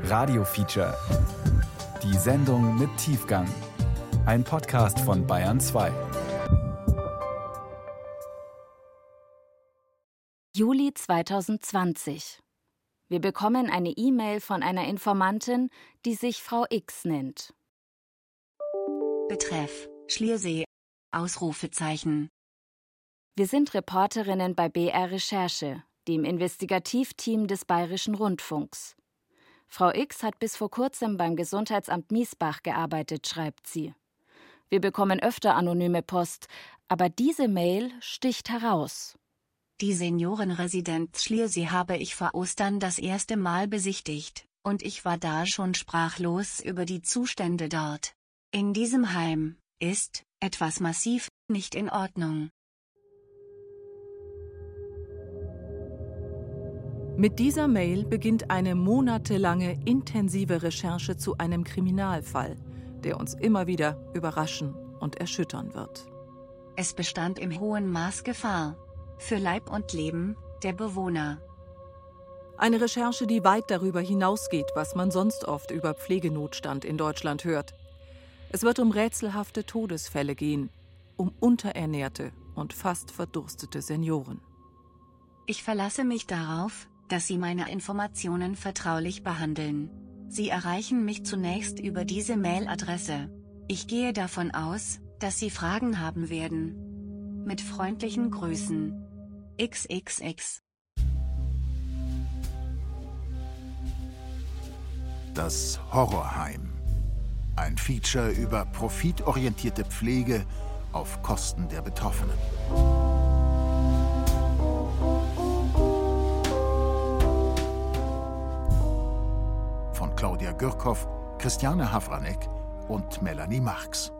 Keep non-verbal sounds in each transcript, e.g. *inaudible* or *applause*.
Radio Feature. Die Sendung mit Tiefgang. Ein Podcast von Bayern 2. Juli 2020. Wir bekommen eine E-Mail von einer Informantin, die sich Frau X nennt. Betreff Schliersee. Ausrufezeichen. Wir sind Reporterinnen bei BR Recherche, dem Investigativteam des Bayerischen Rundfunks. Frau X hat bis vor kurzem beim Gesundheitsamt Miesbach gearbeitet, schreibt sie. Wir bekommen öfter anonyme Post, aber diese Mail sticht heraus. Die Seniorenresidenz Schliersee habe ich vor Ostern das erste Mal besichtigt, und ich war da schon sprachlos über die Zustände dort. In diesem Heim ist etwas massiv nicht in Ordnung. Mit dieser Mail beginnt eine monatelange intensive Recherche zu einem Kriminalfall, der uns immer wieder überraschen und erschüttern wird. Es bestand im hohen Maß Gefahr für Leib und Leben der Bewohner. Eine Recherche, die weit darüber hinausgeht, was man sonst oft über Pflegenotstand in Deutschland hört. Es wird um rätselhafte Todesfälle gehen, um unterernährte und fast verdurstete Senioren. Ich verlasse mich darauf, dass Sie meine Informationen vertraulich behandeln. Sie erreichen mich zunächst über diese Mailadresse. Ich gehe davon aus, dass Sie Fragen haben werden. Mit freundlichen Grüßen. XXX. Das Horrorheim. Ein Feature über profitorientierte Pflege auf Kosten der Betroffenen. Claudia Gürkow, Christiane Havranek und Melanie Marx.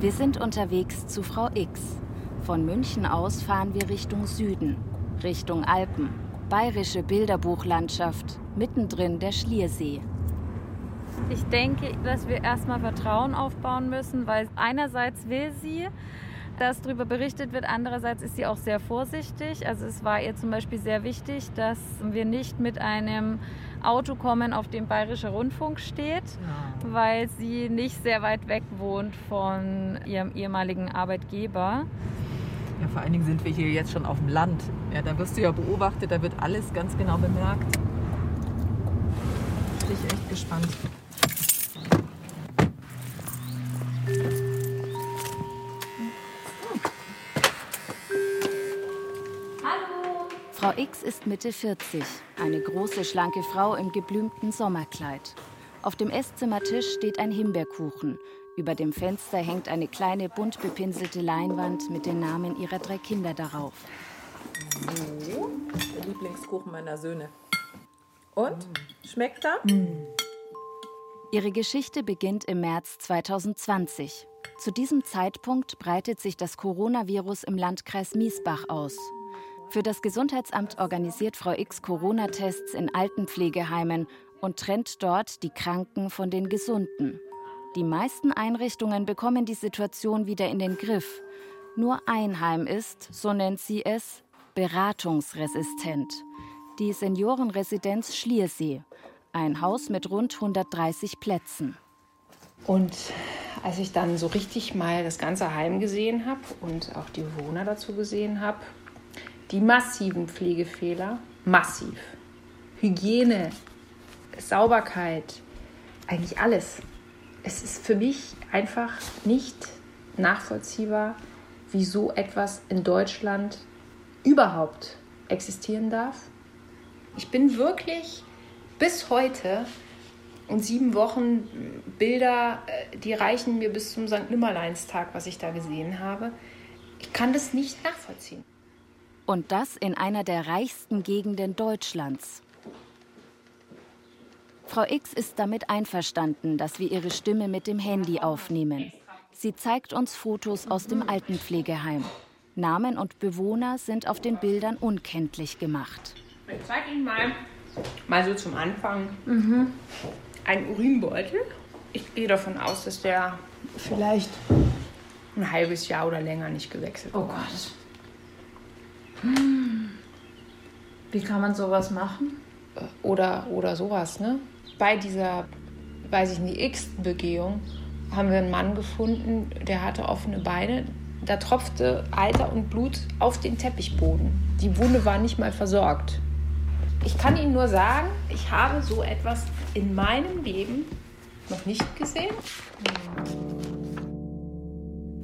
Wir sind unterwegs zu Frau X. Von München aus fahren wir Richtung Süden, Richtung Alpen, bayerische Bilderbuchlandschaft, mittendrin der Schliersee. Ich denke, dass wir erstmal Vertrauen aufbauen müssen, weil einerseits will sie, dass darüber berichtet wird, andererseits ist sie auch sehr vorsichtig. Also es war ihr zum Beispiel sehr wichtig, dass wir nicht mit einem Auto kommen, auf dem Bayerischer Rundfunk steht, weil sie nicht sehr weit weg wohnt von ihrem ehemaligen Arbeitgeber. Ja, vor allen Dingen sind wir hier jetzt schon auf dem Land. Ja, da wirst du ja beobachtet, da wird alles ganz genau bemerkt. Bin ich echt gespannt. X ist Mitte 40, eine große, schlanke Frau im geblümten Sommerkleid. Auf dem Esszimmertisch steht ein Himbeerkuchen. Über dem Fenster hängt eine kleine, bunt bepinselte Leinwand mit den Namen ihrer drei Kinder darauf. So, der Lieblingskuchen meiner Söhne. Und? Schmeckt er? Ihre Geschichte beginnt im März 2020. Zu diesem Zeitpunkt breitet sich das Coronavirus im Landkreis Miesbach aus für das Gesundheitsamt organisiert Frau X Corona-Tests in Altenpflegeheimen und trennt dort die Kranken von den Gesunden. Die meisten Einrichtungen bekommen die Situation wieder in den Griff. Nur ein Heim ist, so nennt sie es, beratungsresistent. Die Seniorenresidenz Schliersee, ein Haus mit rund 130 Plätzen. Und als ich dann so richtig mal das ganze Heim gesehen habe und auch die Bewohner dazu gesehen habe, die massiven Pflegefehler, massiv. Hygiene, Sauberkeit, eigentlich alles. Es ist für mich einfach nicht nachvollziehbar, wie so etwas in Deutschland überhaupt existieren darf. Ich bin wirklich bis heute und sieben Wochen Bilder, äh, die reichen mir bis zum St. Nimmerleinstag, was ich da gesehen habe. Ich kann das nicht nachvollziehen. Und das in einer der reichsten Gegenden Deutschlands. Frau X ist damit einverstanden, dass wir ihre Stimme mit dem Handy aufnehmen. Sie zeigt uns Fotos aus dem Altenpflegeheim. Namen und Bewohner sind auf den Bildern unkenntlich gemacht. Ich zeige Ihnen mal, mal so zum Anfang, mhm. einen Urinbeutel. Ich gehe davon aus, dass der vielleicht ein halbes Jahr oder länger nicht gewechselt. Oh Gott. Wie kann man sowas machen? Oder, oder sowas, ne? Bei dieser, weiß ich nicht, X-Begehung haben wir einen Mann gefunden, der hatte offene Beine. Da tropfte Alter und Blut auf den Teppichboden. Die Wunde war nicht mal versorgt. Ich kann Ihnen nur sagen, ich habe so etwas in meinem Leben noch nicht gesehen.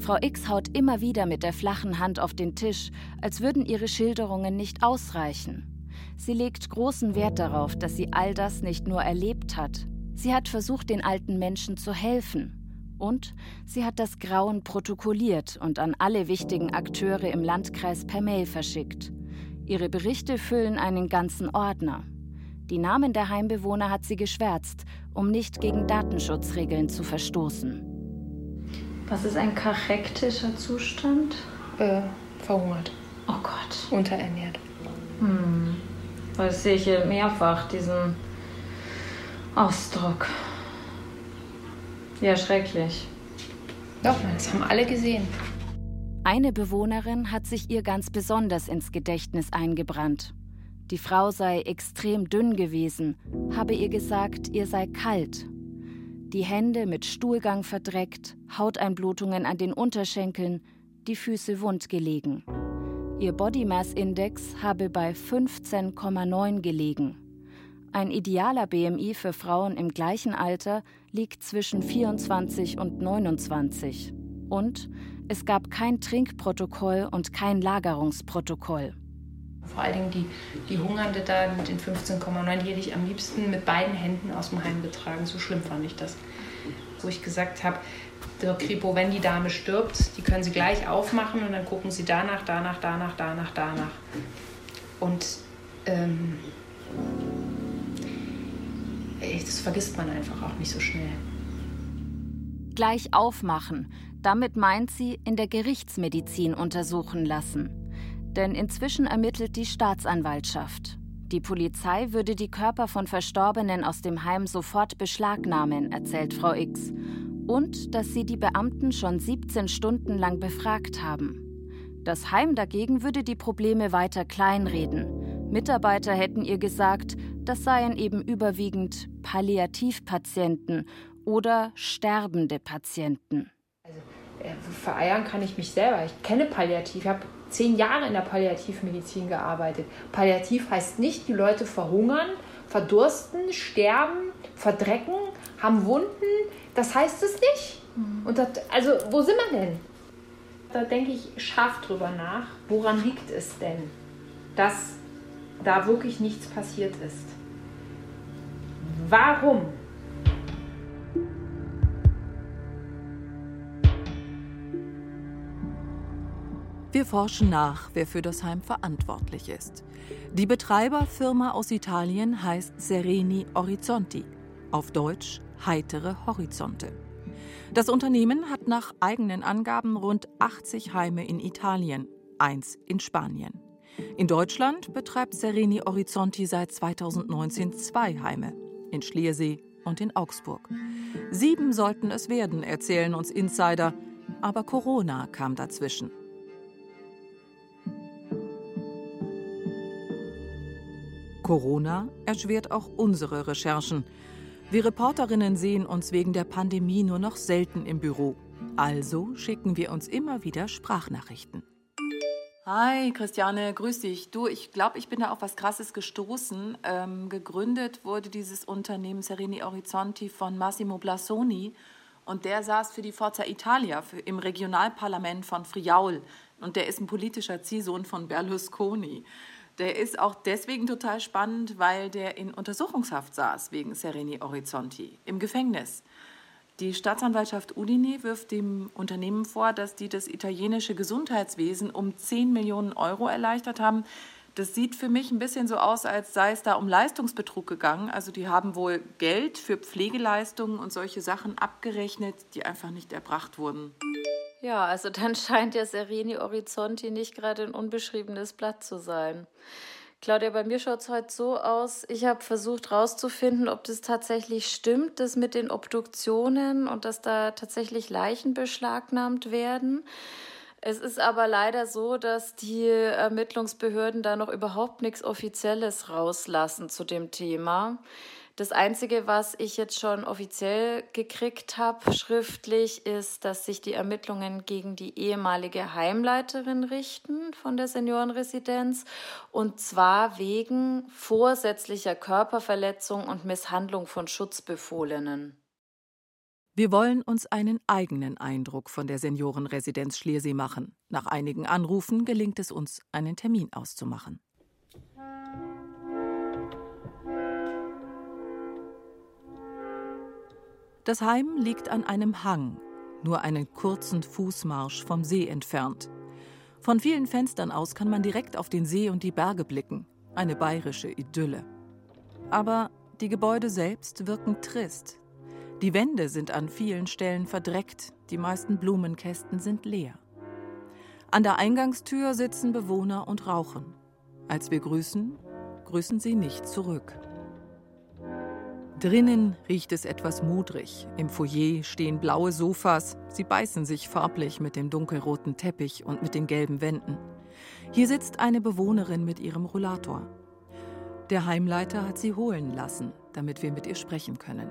Frau X haut immer wieder mit der flachen Hand auf den Tisch, als würden ihre Schilderungen nicht ausreichen. Sie legt großen Wert darauf, dass sie all das nicht nur erlebt hat. Sie hat versucht, den alten Menschen zu helfen. Und sie hat das Grauen protokolliert und an alle wichtigen Akteure im Landkreis per Mail verschickt. Ihre Berichte füllen einen ganzen Ordner. Die Namen der Heimbewohner hat sie geschwärzt, um nicht gegen Datenschutzregeln zu verstoßen. Was ist ein kachektischer Zustand? Äh, verhungert. Oh Gott. Unterernährt. Hm. Das sehe ich hier mehrfach, diesen Ausdruck. Ja, schrecklich. Doch, das haben alle gesehen. Eine Bewohnerin hat sich ihr ganz besonders ins Gedächtnis eingebrannt. Die Frau sei extrem dünn gewesen, habe ihr gesagt, ihr sei kalt. Die Hände mit Stuhlgang verdreckt, Hauteinblutungen an den Unterschenkeln, die Füße wund gelegen. Ihr Body Mass Index habe bei 15,9 gelegen. Ein idealer BMI für Frauen im gleichen Alter liegt zwischen 24 und 29. Und es gab kein Trinkprotokoll und kein Lagerungsprotokoll. Vor allen Dingen die, die Hungernde da mit den 15,9, die hätte ich am liebsten mit beiden Händen aus dem Heim getragen. So schlimm fand ich das. Wo ich gesagt habe, der Kripo, wenn die Dame stirbt, die können sie gleich aufmachen und dann gucken sie danach, danach, danach, danach, danach. Und ähm, das vergisst man einfach auch nicht so schnell. Gleich aufmachen. Damit meint sie in der Gerichtsmedizin untersuchen lassen. Denn inzwischen ermittelt die Staatsanwaltschaft. Die Polizei würde die Körper von Verstorbenen aus dem Heim sofort beschlagnahmen, erzählt Frau X. Und dass sie die Beamten schon 17 Stunden lang befragt haben. Das Heim dagegen würde die Probleme weiter kleinreden. Mitarbeiter hätten ihr gesagt, das seien eben überwiegend Palliativpatienten oder sterbende Patienten. Also, äh, vereiern kann ich mich selber. Ich kenne Palliativ. Ich habe zehn Jahre in der Palliativmedizin gearbeitet. Palliativ heißt nicht, die Leute verhungern, verdursten, sterben, verdrecken, haben Wunden. Das heißt es nicht. Mhm. Und das, also, wo sind wir denn? Da denke ich scharf drüber nach. Woran liegt es denn, dass da wirklich nichts passiert ist? Warum? Wir forschen nach, wer für das Heim verantwortlich ist. Die Betreiberfirma aus Italien heißt Sereni Orizzonti, auf Deutsch heitere Horizonte. Das Unternehmen hat nach eigenen Angaben rund 80 Heime in Italien, eins in Spanien. In Deutschland betreibt Sereni Orizzonti seit 2019 zwei Heime, in Schliersee und in Augsburg. Sieben sollten es werden, erzählen uns Insider, aber Corona kam dazwischen. Corona erschwert auch unsere Recherchen. Wir Reporterinnen sehen uns wegen der Pandemie nur noch selten im Büro. Also schicken wir uns immer wieder Sprachnachrichten. Hi, Christiane, grüß dich. Du, ich glaube, ich bin da auf was Krasses gestoßen. Ähm, gegründet wurde dieses Unternehmen Sereni Orizzonti von Massimo Blasoni und der saß für die Forza Italia für, im Regionalparlament von Friaul und der ist ein politischer Ziehsohn von Berlusconi. Der ist auch deswegen total spannend, weil der in Untersuchungshaft saß wegen Sereni Orizzonti im Gefängnis. Die Staatsanwaltschaft Udine wirft dem Unternehmen vor, dass die das italienische Gesundheitswesen um 10 Millionen Euro erleichtert haben. Das sieht für mich ein bisschen so aus, als sei es da um Leistungsbetrug gegangen. Also die haben wohl Geld für Pflegeleistungen und solche Sachen abgerechnet, die einfach nicht erbracht wurden. Ja, also dann *laughs* scheint ja Sereni Orizzonti nicht gerade ein unbeschriebenes Blatt zu sein. Claudia, bei mir schaut es heute so aus. Ich habe versucht herauszufinden, ob das tatsächlich stimmt, das mit den Obduktionen und dass da tatsächlich Leichen beschlagnahmt werden. Es ist aber leider so, dass die Ermittlungsbehörden da noch überhaupt nichts Offizielles rauslassen zu dem Thema. Das Einzige, was ich jetzt schon offiziell gekriegt habe, schriftlich, ist, dass sich die Ermittlungen gegen die ehemalige Heimleiterin richten von der Seniorenresidenz und zwar wegen vorsätzlicher Körperverletzung und Misshandlung von Schutzbefohlenen. Wir wollen uns einen eigenen Eindruck von der Seniorenresidenz Schliersee machen. Nach einigen Anrufen gelingt es uns, einen Termin auszumachen. Das Heim liegt an einem Hang, nur einen kurzen Fußmarsch vom See entfernt. Von vielen Fenstern aus kann man direkt auf den See und die Berge blicken. Eine bayerische Idylle. Aber die Gebäude selbst wirken trist. Die Wände sind an vielen Stellen verdreckt, die meisten Blumenkästen sind leer. An der Eingangstür sitzen Bewohner und rauchen. Als wir grüßen, grüßen sie nicht zurück. Drinnen riecht es etwas mudrig. Im Foyer stehen blaue Sofas. Sie beißen sich farblich mit dem dunkelroten Teppich und mit den gelben Wänden. Hier sitzt eine Bewohnerin mit ihrem Rollator. Der Heimleiter hat sie holen lassen, damit wir mit ihr sprechen können.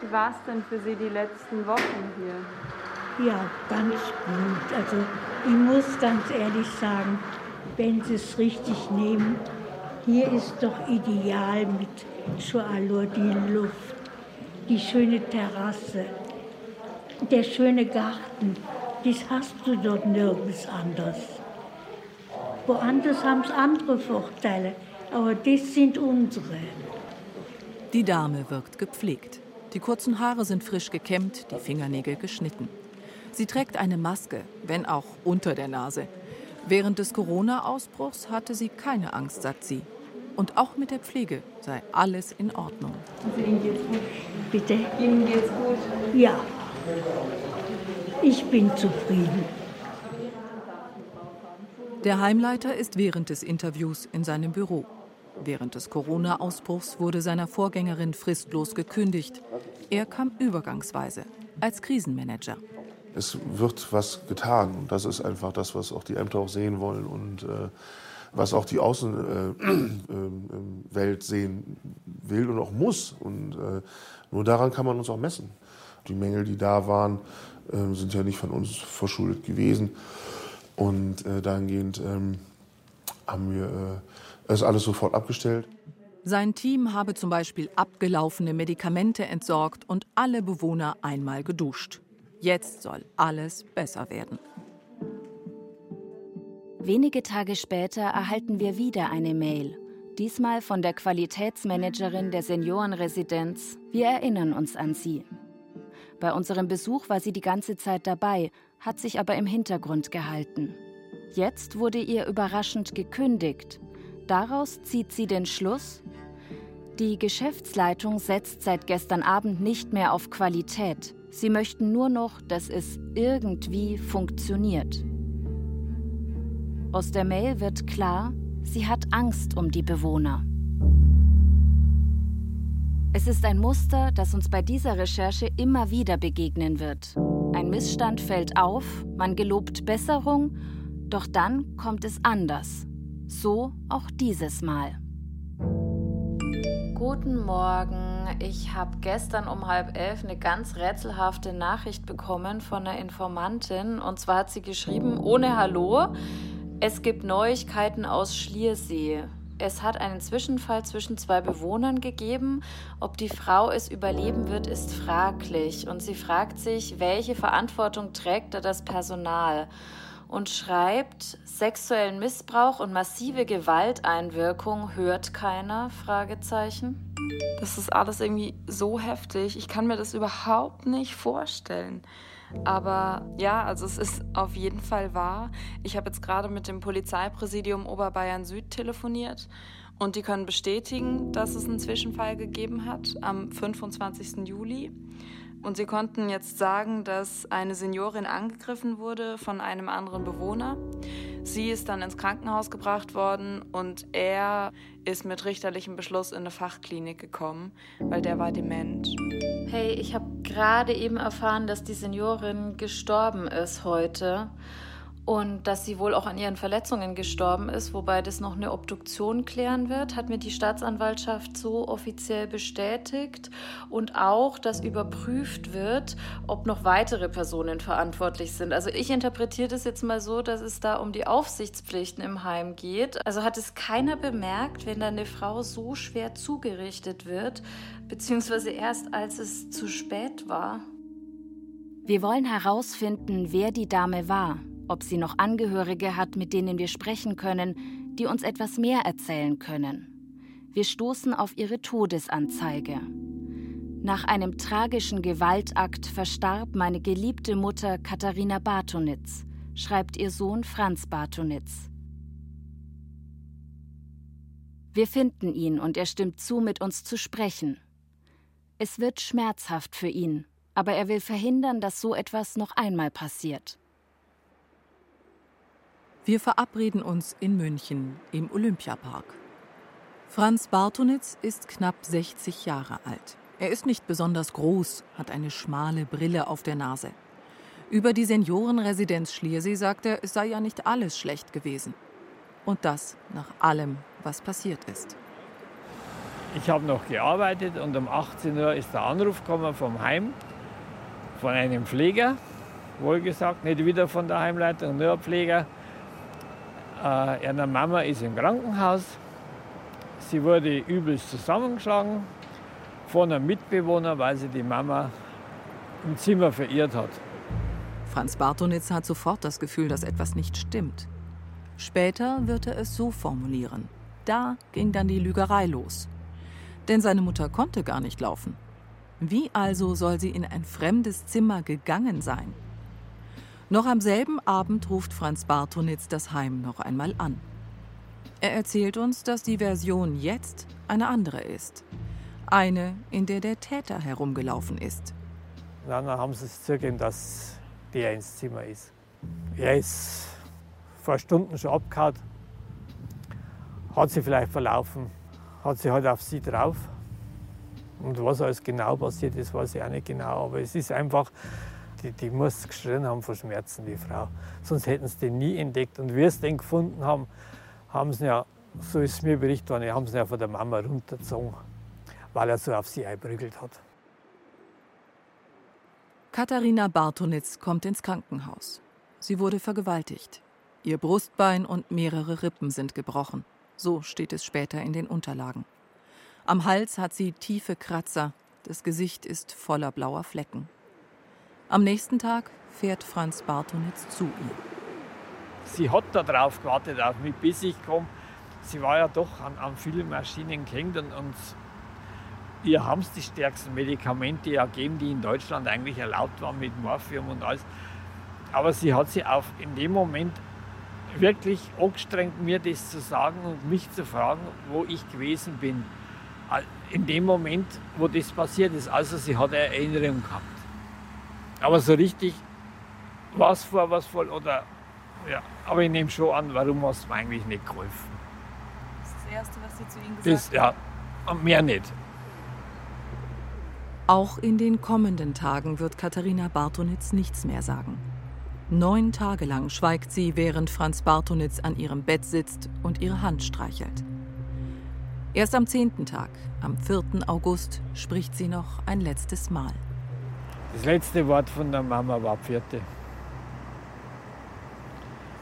Wie war es denn für Sie die letzten Wochen hier? Ja, ganz gut. Also ich muss ganz ehrlich sagen, wenn Sie es richtig nehmen, hier ist doch ideal mit Chualur, die Luft, die schöne Terrasse, der schöne Garten. Das hast du dort nirgends anders. Woanders haben es andere Vorteile, aber das sind unsere. Die Dame wirkt gepflegt. Die kurzen Haare sind frisch gekämmt, die Fingernägel geschnitten. Sie trägt eine Maske, wenn auch unter der Nase. Während des Corona-Ausbruchs hatte sie keine Angst, sagt sie. Und auch mit der Pflege sei alles in Ordnung. Also Ihnen geht's gut? Bitte? Ihnen geht's gut? Ja. Ich bin zufrieden. Der Heimleiter ist während des Interviews in seinem Büro. Während des Corona-Ausbruchs wurde seiner Vorgängerin fristlos gekündigt. Er kam übergangsweise als Krisenmanager. Es wird was getan und das ist einfach das, was auch die Ämter auch sehen wollen und äh, was auch die Außenwelt äh, äh, sehen will und auch muss. Und äh, nur daran kann man uns auch messen. Die Mängel, die da waren, äh, sind ja nicht von uns verschuldet gewesen. Und äh, dahingehend ähm, haben wir äh, das alles sofort abgestellt. Sein Team habe zum Beispiel abgelaufene Medikamente entsorgt und alle Bewohner einmal geduscht. Jetzt soll alles besser werden. Wenige Tage später erhalten wir wieder eine Mail. Diesmal von der Qualitätsmanagerin der Seniorenresidenz. Wir erinnern uns an sie. Bei unserem Besuch war sie die ganze Zeit dabei, hat sich aber im Hintergrund gehalten. Jetzt wurde ihr überraschend gekündigt. Daraus zieht sie den Schluss, die Geschäftsleitung setzt seit gestern Abend nicht mehr auf Qualität. Sie möchten nur noch, dass es irgendwie funktioniert. Aus der Mail wird klar, sie hat Angst um die Bewohner. Es ist ein Muster, das uns bei dieser Recherche immer wieder begegnen wird. Ein Missstand fällt auf, man gelobt Besserung, doch dann kommt es anders. So auch dieses Mal. Guten Morgen. Ich habe gestern um halb elf eine ganz rätselhafte Nachricht bekommen von einer Informantin. Und zwar hat sie geschrieben, ohne Hallo, es gibt Neuigkeiten aus Schliersee. Es hat einen Zwischenfall zwischen zwei Bewohnern gegeben. Ob die Frau es überleben wird, ist fraglich. Und sie fragt sich, welche Verantwortung trägt da das Personal? Und schreibt, sexuellen Missbrauch und massive Gewalteinwirkung hört keiner? Fragezeichen. Das ist alles irgendwie so heftig. Ich kann mir das überhaupt nicht vorstellen. Aber ja, also es ist auf jeden Fall wahr. Ich habe jetzt gerade mit dem Polizeipräsidium Oberbayern Süd telefoniert und die können bestätigen, dass es einen Zwischenfall gegeben hat am 25. Juli. Und sie konnten jetzt sagen, dass eine Seniorin angegriffen wurde von einem anderen Bewohner. Sie ist dann ins Krankenhaus gebracht worden und er ist mit richterlichem Beschluss in eine Fachklinik gekommen, weil der war dement. Hey, ich habe gerade eben erfahren, dass die Seniorin gestorben ist heute und dass sie wohl auch an ihren Verletzungen gestorben ist, wobei das noch eine Obduktion klären wird, hat mir die Staatsanwaltschaft so offiziell bestätigt und auch, dass überprüft wird, ob noch weitere Personen verantwortlich sind. Also ich interpretiere das jetzt mal so, dass es da um die Aufsichtspflichten im Heim geht. Also hat es keiner bemerkt, wenn da eine Frau so schwer zugerichtet wird, beziehungsweise erst als es zu spät war. Wir wollen herausfinden, wer die Dame war ob sie noch Angehörige hat, mit denen wir sprechen können, die uns etwas mehr erzählen können. Wir stoßen auf ihre Todesanzeige. Nach einem tragischen Gewaltakt verstarb meine geliebte Mutter Katharina Bartonitz, schreibt ihr Sohn Franz Bartonitz. Wir finden ihn und er stimmt zu, mit uns zu sprechen. Es wird schmerzhaft für ihn, aber er will verhindern, dass so etwas noch einmal passiert. Wir verabreden uns in München im Olympiapark. Franz Bartonitz ist knapp 60 Jahre alt. Er ist nicht besonders groß, hat eine schmale Brille auf der Nase. Über die Seniorenresidenz Schliersee sagt er, es sei ja nicht alles schlecht gewesen. Und das nach allem, was passiert ist. Ich habe noch gearbeitet und um 18 Uhr ist der Anruf gekommen vom Heim, von einem Pfleger, wohlgesagt, nicht wieder von der Heimleitung, nur Pfleger äh, ihre Mama ist im Krankenhaus. Sie wurde übelst zusammengeschlagen von einem Mitbewohner, weil sie die Mama im Zimmer verirrt hat. Franz Bartonitz hat sofort das Gefühl, dass etwas nicht stimmt. Später wird er es so formulieren. Da ging dann die Lügerei los. Denn seine Mutter konnte gar nicht laufen. Wie also soll sie in ein fremdes Zimmer gegangen sein? Noch am selben Abend ruft Franz Bartonitz das Heim noch einmal an. Er erzählt uns, dass die Version jetzt eine andere ist. Eine, in der der Täter herumgelaufen ist. Dann haben sie es zugegeben, dass der ins Zimmer ist. Er ist vor Stunden schon abgehauen, hat sie vielleicht verlaufen, hat sie halt auf sie drauf. Und was alles genau passiert ist, weiß ich auch nicht genau. Aber es ist einfach die, die muss geschrien haben vor Schmerzen, die Frau. Sonst hätten sie den nie entdeckt. Und wie es den gefunden haben, haben sie ja, so ist es mir berichtet worden, haben sie ja von der Mama runtergezogen, weil er so auf sie einprügelt hat. Katharina Bartonitz kommt ins Krankenhaus. Sie wurde vergewaltigt. Ihr Brustbein und mehrere Rippen sind gebrochen. So steht es später in den Unterlagen. Am Hals hat sie tiefe Kratzer. Das Gesicht ist voller blauer Flecken. Am nächsten Tag fährt Franz Bartonitz zu ihr. Sie hat darauf gewartet auf mich, bis ich komme. Sie war ja doch an, an vielen Maschinen gehängt und, und ihr haben die stärksten Medikamente ja gegeben, die in Deutschland eigentlich erlaubt waren mit Morphium und alles. Aber sie hat sich auf in dem Moment wirklich angestrengt, mir das zu sagen und mich zu fragen, wo ich gewesen bin. In dem Moment, wo das passiert ist. Also sie hat eine Erinnerung gehabt. Aber so richtig, was vor, was voll oder. Ja, aber ich nehme schon an, warum hast du mir eigentlich nicht geholfen? Das ist das Erste, was sie zu Ihnen gesagt das, Ja, und mehr nicht. Auch in den kommenden Tagen wird Katharina Bartonitz nichts mehr sagen. Neun Tage lang schweigt sie, während Franz Bartonitz an ihrem Bett sitzt und ihre Hand streichelt. Erst am zehnten Tag, am 4. August, spricht sie noch ein letztes Mal. Das letzte Wort von der Mama war vierte.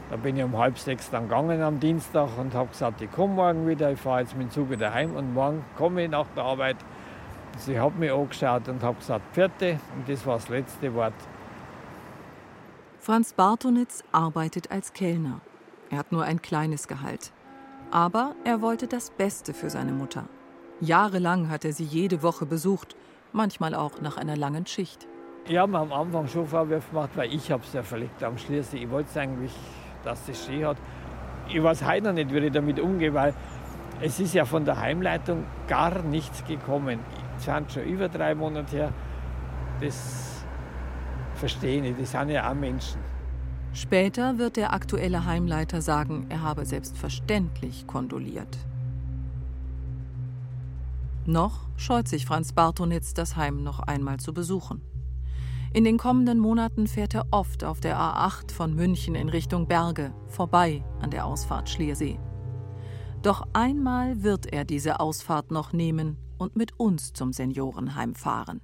Da bin ich um halb sechs dann gegangen am Dienstag und habe gesagt, ich komme morgen wieder, ich fahre jetzt mit dem Zug wieder heim und morgen komme ich nach der Arbeit. Sie hat mich angeschaut und habe gesagt, vierte und das war das letzte Wort. Franz Bartonitz arbeitet als Kellner. Er hat nur ein kleines Gehalt. Aber er wollte das Beste für seine Mutter. Jahrelang hat er sie jede Woche besucht, manchmal auch nach einer langen Schicht. Ich habe mir am Anfang schon Vorwürfe gemacht, weil ich habe es ja verlegt am Schließen. Ich wollte eigentlich, dass das schön hat. Ich weiß heute noch nicht, wie ich damit umgehe, weil es ist ja von der Heimleitung gar nichts gekommen. Es sind schon über drei Monate her. Das verstehe ich. Das sind ja auch Menschen. Später wird der aktuelle Heimleiter sagen, er habe selbstverständlich kondoliert. Noch scheut sich Franz Bartonitz, das Heim noch einmal zu besuchen. In den kommenden Monaten fährt er oft auf der A8 von München in Richtung Berge, vorbei an der Ausfahrt Schliersee. Doch einmal wird er diese Ausfahrt noch nehmen und mit uns zum Seniorenheim fahren.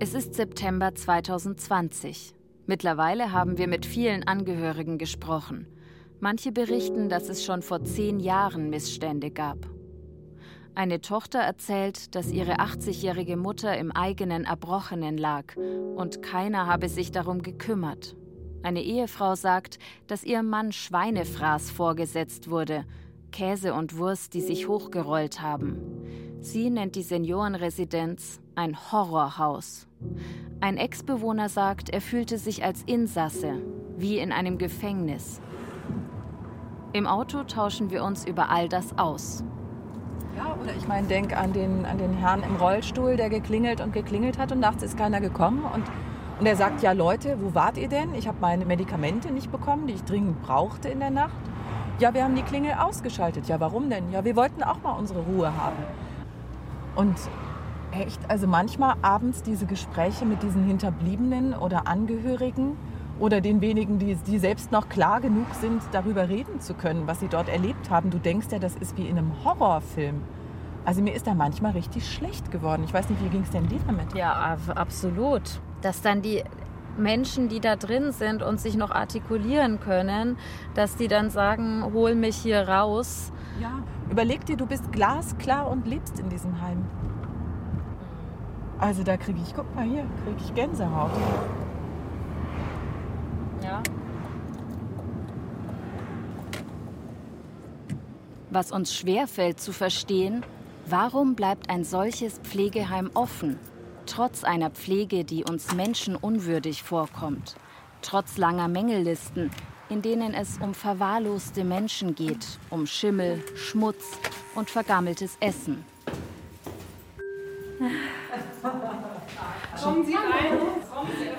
Es ist September 2020. Mittlerweile haben wir mit vielen Angehörigen gesprochen. Manche berichten, dass es schon vor zehn Jahren Missstände gab. Eine Tochter erzählt, dass ihre 80-jährige Mutter im eigenen Erbrochenen lag und keiner habe sich darum gekümmert. Eine Ehefrau sagt, dass ihrem Mann Schweinefraß vorgesetzt wurde, Käse und Wurst, die sich hochgerollt haben. Sie nennt die Seniorenresidenz ein Horrorhaus. Ein Ex-Bewohner sagt, er fühlte sich als Insasse, wie in einem Gefängnis. Im Auto tauschen wir uns über all das aus. Ja, oder ich meine, denk an den, an den Herrn im Rollstuhl, der geklingelt und geklingelt hat und nachts ist keiner gekommen. Und, und er sagt, ja Leute, wo wart ihr denn? Ich habe meine Medikamente nicht bekommen, die ich dringend brauchte in der Nacht. Ja, wir haben die Klingel ausgeschaltet. Ja, warum denn? Ja, wir wollten auch mal unsere Ruhe haben. Und echt, also manchmal abends diese Gespräche mit diesen Hinterbliebenen oder Angehörigen, oder den wenigen, die, die selbst noch klar genug sind, darüber reden zu können, was sie dort erlebt haben. Du denkst ja, das ist wie in einem Horrorfilm. Also mir ist da manchmal richtig schlecht geworden. Ich weiß nicht, wie ging es denn dir damit? Ja, absolut. Dass dann die Menschen, die da drin sind und sich noch artikulieren können, dass die dann sagen, hol mich hier raus. Ja, überleg dir, du bist glasklar und lebst in diesem Heim. Also da kriege ich, guck mal hier, kriege ich Gänsehaut. Ja. Was uns schwerfällt zu verstehen, warum bleibt ein solches Pflegeheim offen, trotz einer Pflege, die uns menschenunwürdig vorkommt, trotz langer Mängellisten, in denen es um verwahrloste Menschen geht, um Schimmel, Schmutz und vergammeltes Essen. Kommen Sie rein, kommen Sie rein.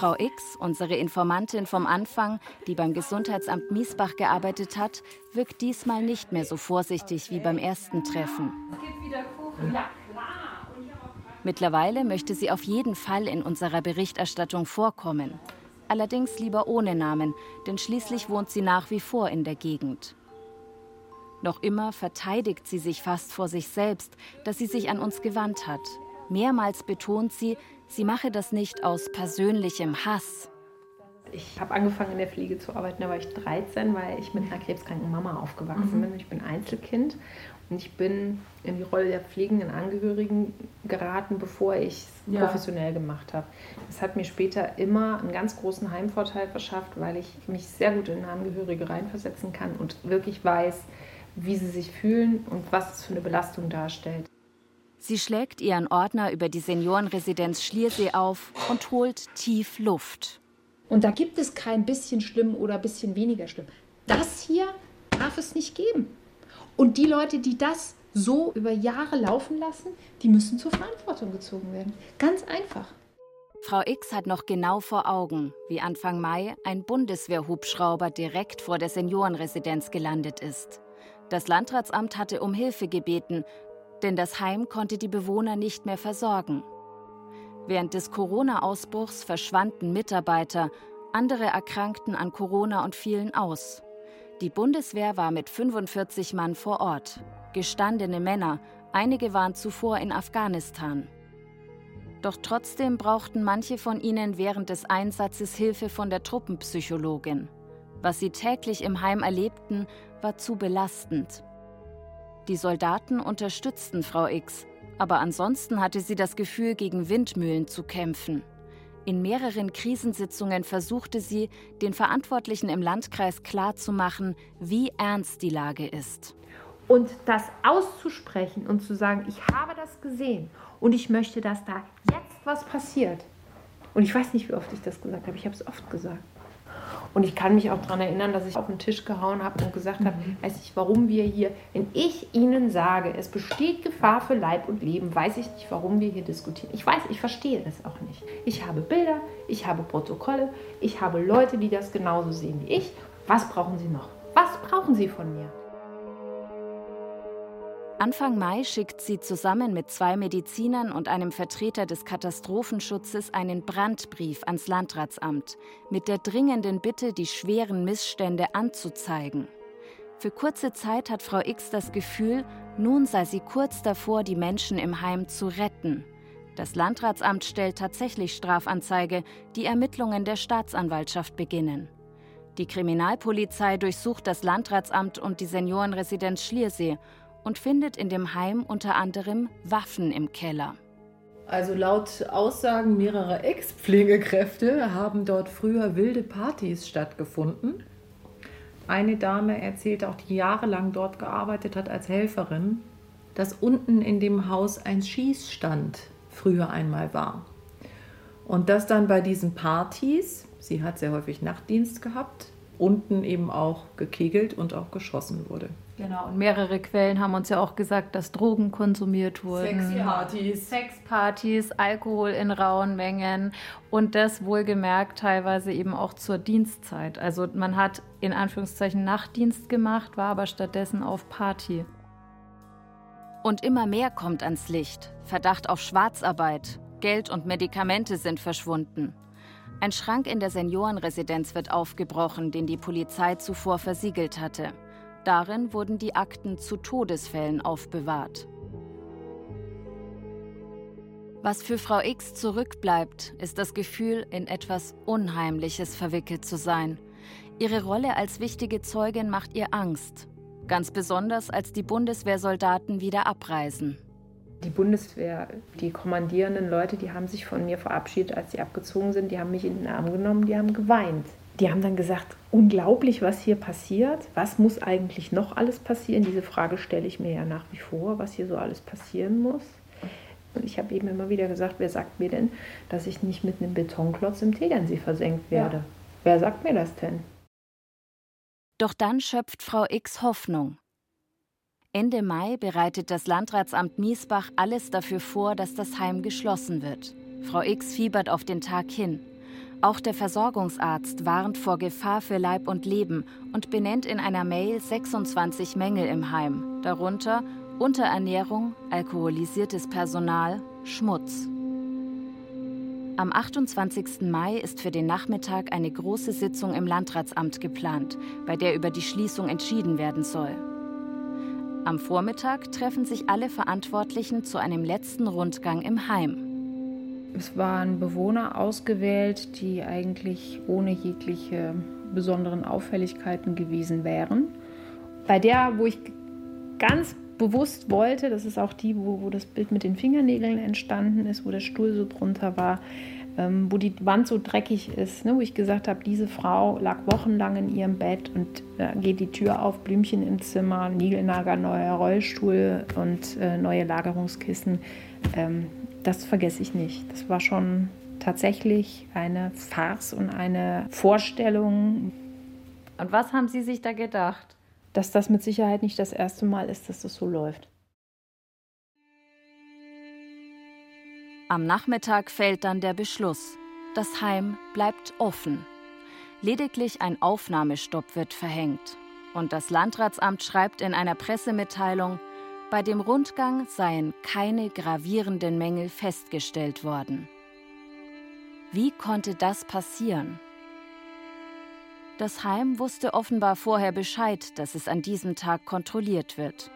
Frau X, unsere Informantin vom Anfang, die beim Gesundheitsamt Miesbach gearbeitet hat, wirkt diesmal nicht mehr so vorsichtig wie beim ersten Treffen. Mittlerweile möchte sie auf jeden Fall in unserer Berichterstattung vorkommen. Allerdings lieber ohne Namen, denn schließlich wohnt sie nach wie vor in der Gegend. Noch immer verteidigt sie sich fast vor sich selbst, dass sie sich an uns gewandt hat. Mehrmals betont sie, Sie mache das nicht aus persönlichem Hass. Ich habe angefangen in der Pflege zu arbeiten, da war ich 13, weil ich mit einer krebskranken Mama aufgewachsen mhm. bin. Ich bin Einzelkind und ich bin in die Rolle der pflegenden Angehörigen geraten, bevor ich es ja. professionell gemacht habe. Das hat mir später immer einen ganz großen Heimvorteil verschafft, weil ich mich sehr gut in Angehörige reinversetzen kann und wirklich weiß, wie sie sich fühlen und was es für eine Belastung darstellt. Sie schlägt ihren Ordner über die Seniorenresidenz Schliersee auf und holt tief Luft. Und da gibt es kein bisschen schlimm oder bisschen weniger schlimm. Das hier darf es nicht geben. Und die Leute, die das so über Jahre laufen lassen, die müssen zur Verantwortung gezogen werden. Ganz einfach. Frau X hat noch genau vor Augen, wie Anfang Mai ein Bundeswehrhubschrauber direkt vor der Seniorenresidenz gelandet ist. Das Landratsamt hatte um Hilfe gebeten, denn das Heim konnte die Bewohner nicht mehr versorgen. Während des Corona-Ausbruchs verschwanden Mitarbeiter, andere erkrankten an Corona und fielen aus. Die Bundeswehr war mit 45 Mann vor Ort, gestandene Männer, einige waren zuvor in Afghanistan. Doch trotzdem brauchten manche von ihnen während des Einsatzes Hilfe von der Truppenpsychologin. Was sie täglich im Heim erlebten, war zu belastend. Die Soldaten unterstützten Frau X, aber ansonsten hatte sie das Gefühl, gegen Windmühlen zu kämpfen. In mehreren Krisensitzungen versuchte sie, den Verantwortlichen im Landkreis klarzumachen, wie ernst die Lage ist. Und das auszusprechen und zu sagen, ich habe das gesehen und ich möchte, dass da jetzt was passiert. Und ich weiß nicht, wie oft ich das gesagt habe, ich habe es oft gesagt. Und ich kann mich auch daran erinnern, dass ich auf den Tisch gehauen habe und gesagt habe, mhm. weiß ich, warum wir hier, wenn ich Ihnen sage, es besteht Gefahr für Leib und Leben, weiß ich nicht, warum wir hier diskutieren. Ich weiß, ich verstehe es auch nicht. Ich habe Bilder, ich habe Protokolle, ich habe Leute, die das genauso sehen wie ich. Was brauchen Sie noch? Was brauchen Sie von mir? Anfang Mai schickt sie zusammen mit zwei Medizinern und einem Vertreter des Katastrophenschutzes einen Brandbrief ans Landratsamt mit der dringenden Bitte, die schweren Missstände anzuzeigen. Für kurze Zeit hat Frau X das Gefühl, nun sei sie kurz davor, die Menschen im Heim zu retten. Das Landratsamt stellt tatsächlich Strafanzeige, die Ermittlungen der Staatsanwaltschaft beginnen. Die Kriminalpolizei durchsucht das Landratsamt und die Seniorenresidenz Schliersee und findet in dem Heim unter anderem Waffen im Keller. Also laut Aussagen mehrerer Ex-Pflegekräfte haben dort früher wilde Partys stattgefunden. Eine Dame erzählte auch, die jahrelang dort gearbeitet hat als Helferin, dass unten in dem Haus ein Schießstand früher einmal war. Und dass dann bei diesen Partys, sie hat sehr häufig Nachtdienst gehabt, unten eben auch gekegelt und auch geschossen wurde. Genau, und mehrere Quellen haben uns ja auch gesagt, dass Drogen konsumiert wurden. Sexpartys. Sexpartys, Alkohol in rauen Mengen und das wohlgemerkt teilweise eben auch zur Dienstzeit. Also man hat in Anführungszeichen Nachtdienst gemacht, war aber stattdessen auf Party. Und immer mehr kommt ans Licht. Verdacht auf Schwarzarbeit. Geld und Medikamente sind verschwunden. Ein Schrank in der Seniorenresidenz wird aufgebrochen, den die Polizei zuvor versiegelt hatte. Darin wurden die Akten zu Todesfällen aufbewahrt. Was für Frau X zurückbleibt, ist das Gefühl, in etwas Unheimliches verwickelt zu sein. Ihre Rolle als wichtige Zeugin macht ihr Angst, ganz besonders als die Bundeswehrsoldaten wieder abreisen. Die Bundeswehr, die kommandierenden Leute, die haben sich von mir verabschiedet, als sie abgezogen sind. Die haben mich in den Arm genommen, die haben geweint. Die haben dann gesagt, unglaublich, was hier passiert. Was muss eigentlich noch alles passieren? Diese Frage stelle ich mir ja nach wie vor, was hier so alles passieren muss. Und ich habe eben immer wieder gesagt, wer sagt mir denn, dass ich nicht mit einem Betonklotz im Tegernsee versenkt werde? Ja. Wer sagt mir das denn? Doch dann schöpft Frau X Hoffnung. Ende Mai bereitet das Landratsamt Miesbach alles dafür vor, dass das Heim geschlossen wird. Frau X fiebert auf den Tag hin. Auch der Versorgungsarzt warnt vor Gefahr für Leib und Leben und benennt in einer Mail 26 Mängel im Heim, darunter Unterernährung, alkoholisiertes Personal, Schmutz. Am 28. Mai ist für den Nachmittag eine große Sitzung im Landratsamt geplant, bei der über die Schließung entschieden werden soll. Am Vormittag treffen sich alle Verantwortlichen zu einem letzten Rundgang im Heim. Es waren Bewohner ausgewählt, die eigentlich ohne jegliche besonderen Auffälligkeiten gewesen wären. Bei der, wo ich ganz bewusst wollte, das ist auch die, wo, wo das Bild mit den Fingernägeln entstanden ist, wo der Stuhl so drunter war, ähm, wo die Wand so dreckig ist, ne, wo ich gesagt habe, diese Frau lag wochenlang in ihrem Bett und äh, geht die Tür auf, Blümchen im Zimmer, Niegelnager, neuer Rollstuhl und äh, neue Lagerungskissen. Ähm, das vergesse ich nicht. Das war schon tatsächlich eine Farce und eine Vorstellung. Und was haben Sie sich da gedacht? Dass das mit Sicherheit nicht das erste Mal ist, dass das so läuft. Am Nachmittag fällt dann der Beschluss. Das Heim bleibt offen. Lediglich ein Aufnahmestopp wird verhängt. Und das Landratsamt schreibt in einer Pressemitteilung, bei dem Rundgang seien keine gravierenden Mängel festgestellt worden. Wie konnte das passieren? Das Heim wusste offenbar vorher Bescheid, dass es an diesem Tag kontrolliert wird.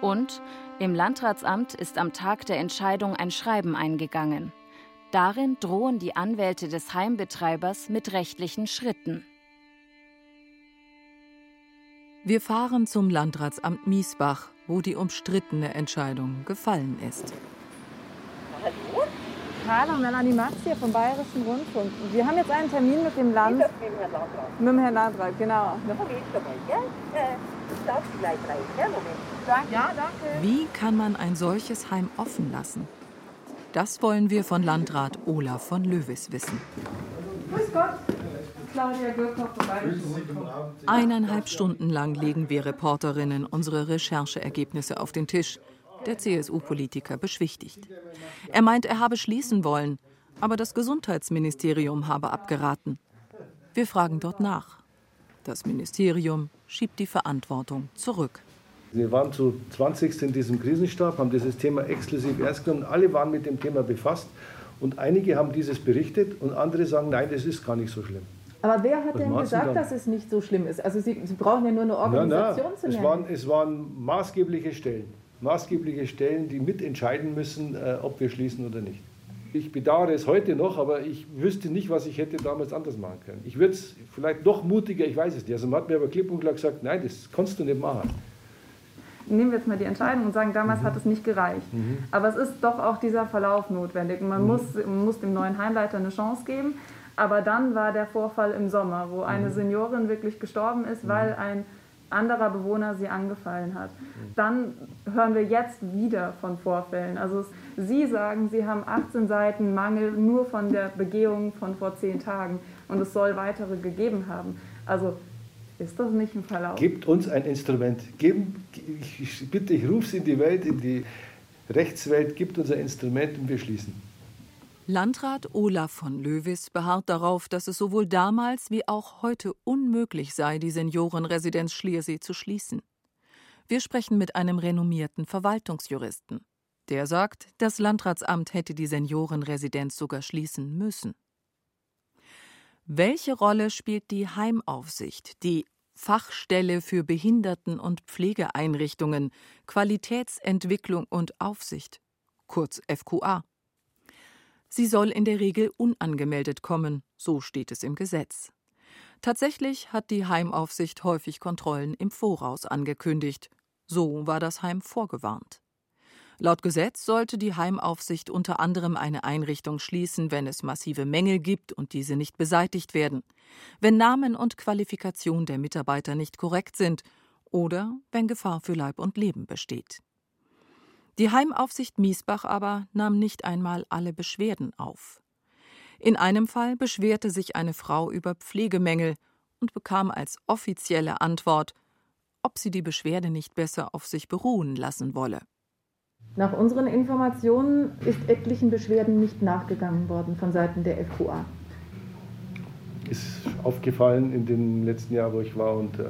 Und im Landratsamt ist am Tag der Entscheidung ein Schreiben eingegangen. Darin drohen die Anwälte des Heimbetreibers mit rechtlichen Schritten. Wir fahren zum Landratsamt Miesbach, wo die umstrittene Entscheidung gefallen ist. Hallo? Hallo, Melanie Max hier vom Bayerischen Rundfunk. Wir haben jetzt einen Termin mit dem Land. Mit dem Herrn Landrat. Mit dem Herrn Landrat, genau. Äh. Wie kann man ein solches Heim offen lassen? Das wollen wir von Landrat Olaf von Löwis wissen. Grüß Gott. Eineinhalb Stunden lang legen wir Reporterinnen unsere Rechercheergebnisse auf den Tisch. Der CSU-Politiker beschwichtigt. Er meint, er habe schließen wollen, aber das Gesundheitsministerium habe abgeraten. Wir fragen dort nach. Das Ministerium schiebt die Verantwortung zurück. Wir waren zu 20 in diesem Krisenstab, haben dieses Thema exklusiv ernst genommen. Alle waren mit dem Thema befasst. Und einige haben dieses berichtet und andere sagen, nein, das ist gar nicht so schlimm. Aber wer hat Was denn gesagt, dass es nicht so schlimm ist? Also Sie, Sie brauchen ja nur eine Organisation nein, zu es nennen. waren, es waren maßgebliche Stellen. Maßgebliche Stellen, die mitentscheiden müssen, äh, ob wir schließen oder nicht. Ich bedauere es heute noch, aber ich wüsste nicht, was ich hätte damals anders machen können. Ich würde es vielleicht noch mutiger, ich weiß es nicht. Also man hat mir aber klipp und klar gesagt, nein, das kannst du nicht machen. Nehmen wir jetzt mal die Entscheidung und sagen, damals hat es nicht gereicht. Aber es ist doch auch dieser Verlauf notwendig. Man, Mhm. muss, man muss dem neuen Heimleiter eine Chance geben. Aber dann war der Vorfall im Sommer, wo eine Mhm. Seniorin wirklich gestorben ist, weil ein anderer Bewohner sie angefallen hat. Mhm. Dann hören wir jetzt wieder von Vorfällen. Also Sie sagen, Sie haben 18 Seiten Mangel nur von der Begehung von vor 10 Tagen und es soll weitere gegeben haben. Also ist das nicht ein Verlauf? Gebt uns ein Instrument. Geben, ich, ich, bitte, ich rufe es in die Welt, in die Rechtswelt, gibt uns ein Instrument und wir schließen. Landrat Olaf von Löwis beharrt darauf, dass es sowohl damals wie auch heute unmöglich sei, die Seniorenresidenz Schliersee zu schließen. Wir sprechen mit einem renommierten Verwaltungsjuristen. Der sagt, das Landratsamt hätte die Seniorenresidenz sogar schließen müssen. Welche Rolle spielt die Heimaufsicht, die Fachstelle für Behinderten- und Pflegeeinrichtungen, Qualitätsentwicklung und Aufsicht, kurz FQA? Sie soll in der Regel unangemeldet kommen, so steht es im Gesetz. Tatsächlich hat die Heimaufsicht häufig Kontrollen im Voraus angekündigt. So war das Heim vorgewarnt. Laut Gesetz sollte die Heimaufsicht unter anderem eine Einrichtung schließen, wenn es massive Mängel gibt und diese nicht beseitigt werden, wenn Namen und Qualifikation der Mitarbeiter nicht korrekt sind oder wenn Gefahr für Leib und Leben besteht. Die Heimaufsicht Miesbach aber nahm nicht einmal alle Beschwerden auf. In einem Fall beschwerte sich eine Frau über Pflegemängel und bekam als offizielle Antwort, ob sie die Beschwerde nicht besser auf sich beruhen lassen wolle. Nach unseren Informationen ist etlichen Beschwerden nicht nachgegangen worden von Seiten der FQA. Ist aufgefallen in dem letzten Jahr, wo ich war, und äh,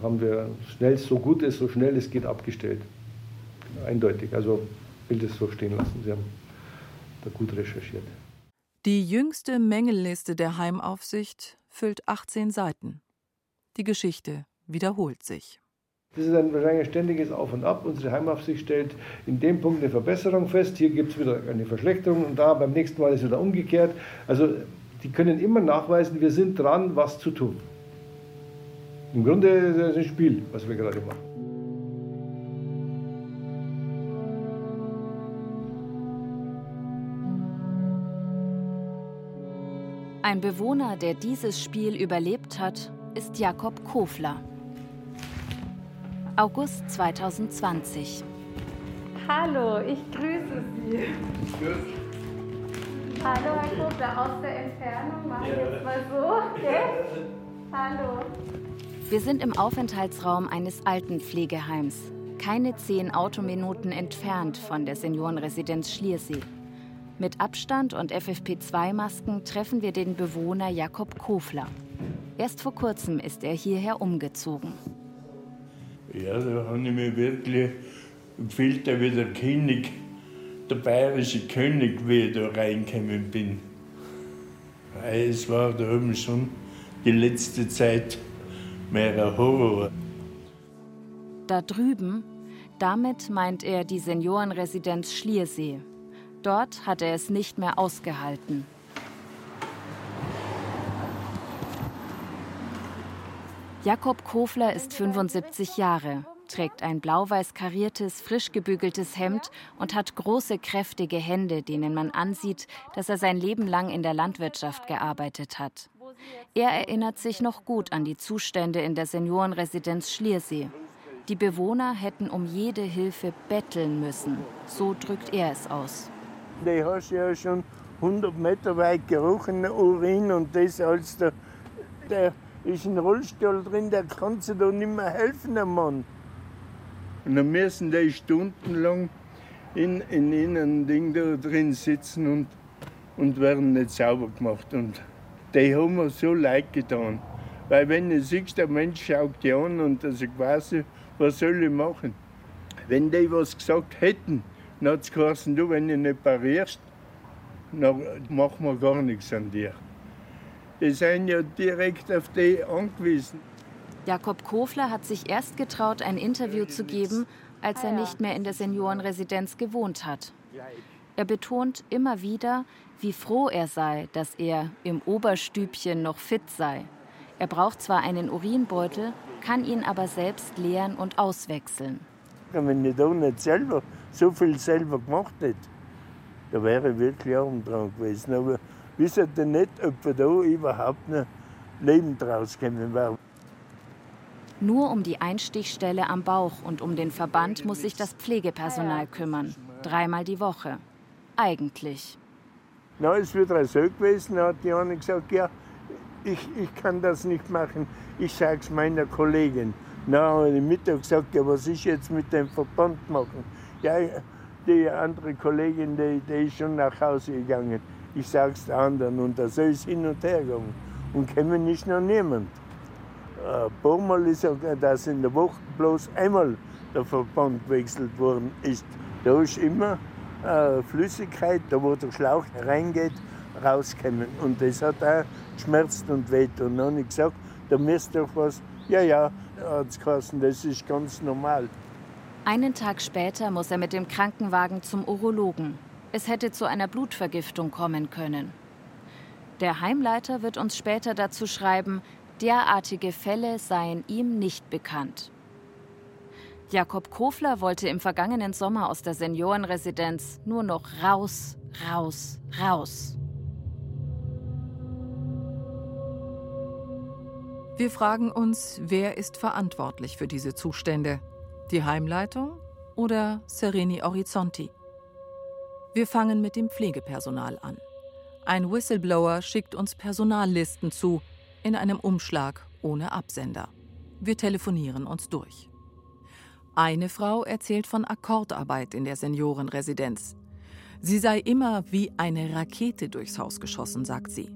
haben wir schnell, so gut es, so schnell es geht, abgestellt. Eindeutig. Also will das so stehen lassen. Sie haben da gut recherchiert. Die jüngste Mängelliste der Heimaufsicht füllt 18 Seiten. Die Geschichte wiederholt sich. Das ist ein wahrscheinlich ein ständiges Auf und Ab. Unsere Heimaufsicht stellt in dem Punkt eine Verbesserung fest. Hier gibt es wieder eine Verschlechterung und da beim nächsten Mal ist wieder umgekehrt. Also die können immer nachweisen, wir sind dran, was zu tun. Im Grunde ist es ein Spiel, was wir gerade machen. Ein Bewohner, der dieses Spiel überlebt hat, ist Jakob Kofler. August 2020. Hallo, ich grüße Sie. Hallo, Herr Kofler, aus der Entfernung mache ich jetzt mal so. Okay? Hallo. Wir sind im Aufenthaltsraum eines Altenpflegeheims, keine zehn Autominuten entfernt von der Seniorenresidenz Schliersee. Mit Abstand und FFP2-Masken treffen wir den Bewohner Jakob Kofler. Erst vor kurzem ist er hierher umgezogen. Ja, da habe ich mich wirklich gefühlt wie der König, der bayerische König, wie ich da reingekommen bin. Weil Es war da oben schon die letzte Zeit mehr ein Horror. Da drüben, damit meint er die Seniorenresidenz Schliersee. Dort hat er es nicht mehr ausgehalten. Jakob Kofler ist 75 Jahre, trägt ein blau-weiß kariertes, frisch gebügeltes Hemd und hat große, kräftige Hände, denen man ansieht, dass er sein Leben lang in der Landwirtschaft gearbeitet hat. Er erinnert sich noch gut an die Zustände in der Seniorenresidenz Schliersee. Die Bewohner hätten um jede Hilfe betteln müssen. So drückt er es aus. Die hast ja schon 100 Meter weit gerochen, Urin und das, als, der, der ist ein Rollstuhl drin, der kann sich da nicht mehr helfen, der Mann. Und dann müssen die stundenlang in, in, in einem Ding da drin sitzen und, und werden nicht sauber gemacht. Und die haben mir so leid getan. Weil wenn du siehst, der Mensch schaut dich an und also quasi, was soll ich machen? Wenn die was gesagt hätten, dann hat es geheißen, du, wenn du nicht parierst, dann machen wir gar nichts an dir. Die sind ja direkt auf die angewiesen. Jakob Kofler hat sich erst getraut, ein Interview zu geben, als er nicht mehr in der Seniorenresidenz gewohnt hat. Er betont immer wieder, wie froh er sei, dass er im Oberstübchen noch fit sei. Er braucht zwar einen Urinbeutel, kann ihn aber selbst leeren und auswechseln. Wenn ich da nicht selber so viel selber gemacht hätte, da wäre ich wirklich arm dran gewesen. Aber wisst ihr nicht, ob wir da überhaupt noch lebend rauskommen wäre. Nur um die Einstichstelle am Bauch und um den Verband muss sich das Pflegepersonal kümmern. Dreimal die Woche. Eigentlich. Na, es wird so gewesen, da hat die eine gesagt, ja, ich, ich kann das nicht machen, ich sage es meiner Kollegin. Na, habe ich Mittag gesagt, ja, was ist jetzt mit dem Verband machen? Ja, die andere Kollegin, die, die ist schon nach Hause gegangen. Ich sage es der anderen und da soll es hin und her gegangen. Und kommen nicht noch niemand. Ein paar Mal ist auch, dass in der Woche bloß einmal der Verband gewechselt worden ist. Da ist immer äh, Flüssigkeit, da wo der Schlauch reingeht, rauskommen. Und das hat auch geschmerzt und weht. Und dann habe ich gesagt, da müsste doch was. Ja, ja, hat es das ist ganz normal. Einen Tag später muss er mit dem Krankenwagen zum Urologen. Es hätte zu einer Blutvergiftung kommen können. Der Heimleiter wird uns später dazu schreiben, derartige Fälle seien ihm nicht bekannt. Jakob Kofler wollte im vergangenen Sommer aus der Seniorenresidenz nur noch raus, raus, raus. Wir fragen uns, wer ist verantwortlich für diese Zustände? Die Heimleitung oder Sereni Orizzonti? Wir fangen mit dem Pflegepersonal an. Ein Whistleblower schickt uns Personallisten zu, in einem Umschlag ohne Absender. Wir telefonieren uns durch. Eine Frau erzählt von Akkordarbeit in der Seniorenresidenz. Sie sei immer wie eine Rakete durchs Haus geschossen, sagt sie.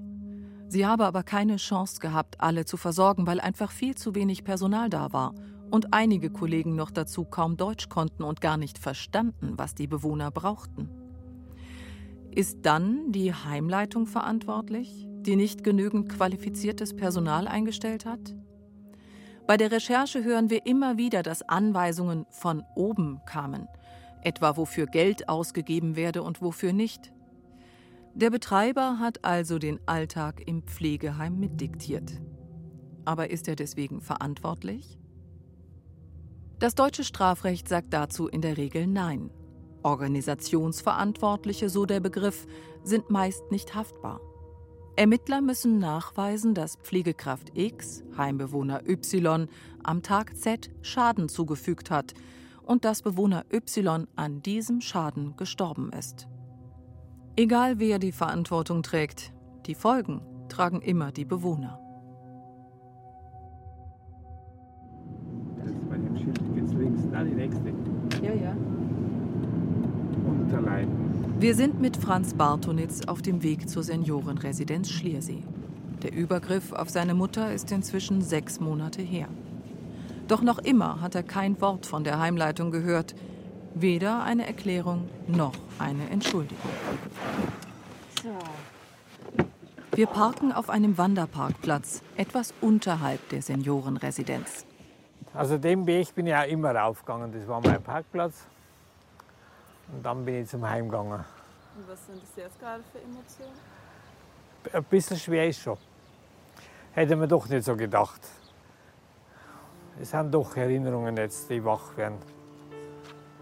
Sie habe aber keine Chance gehabt, alle zu versorgen, weil einfach viel zu wenig Personal da war und einige Kollegen noch dazu kaum Deutsch konnten und gar nicht verstanden, was die Bewohner brauchten. Ist dann die Heimleitung verantwortlich? die nicht genügend qualifiziertes Personal eingestellt hat? Bei der Recherche hören wir immer wieder, dass Anweisungen von oben kamen, etwa wofür Geld ausgegeben werde und wofür nicht. Der Betreiber hat also den Alltag im Pflegeheim mitdiktiert. Aber ist er deswegen verantwortlich? Das deutsche Strafrecht sagt dazu in der Regel Nein. Organisationsverantwortliche, so der Begriff, sind meist nicht haftbar. Ermittler müssen nachweisen, dass Pflegekraft X Heimbewohner Y am Tag Z Schaden zugefügt hat und dass Bewohner Y an diesem Schaden gestorben ist. Egal wer die Verantwortung trägt, die Folgen tragen immer die Bewohner. bei dem Schild geht's links. Na, die nächste. Ja, ja. Unterleiten. Wir sind mit Franz Bartonitz auf dem Weg zur Seniorenresidenz Schliersee. Der Übergriff auf seine Mutter ist inzwischen sechs Monate her. Doch noch immer hat er kein Wort von der Heimleitung gehört. Weder eine Erklärung noch eine Entschuldigung. Wir parken auf einem Wanderparkplatz, etwas unterhalb der Seniorenresidenz. Also den Weg bin ich auch immer raufgegangen. Das war mein Parkplatz. Und dann bin ich zum Heim gegangen. Und was sind das jetzt gerade für Emotionen? Ein bisschen schwer ist schon. Hätte man doch nicht so gedacht. Es sind doch Erinnerungen jetzt, die wach werden.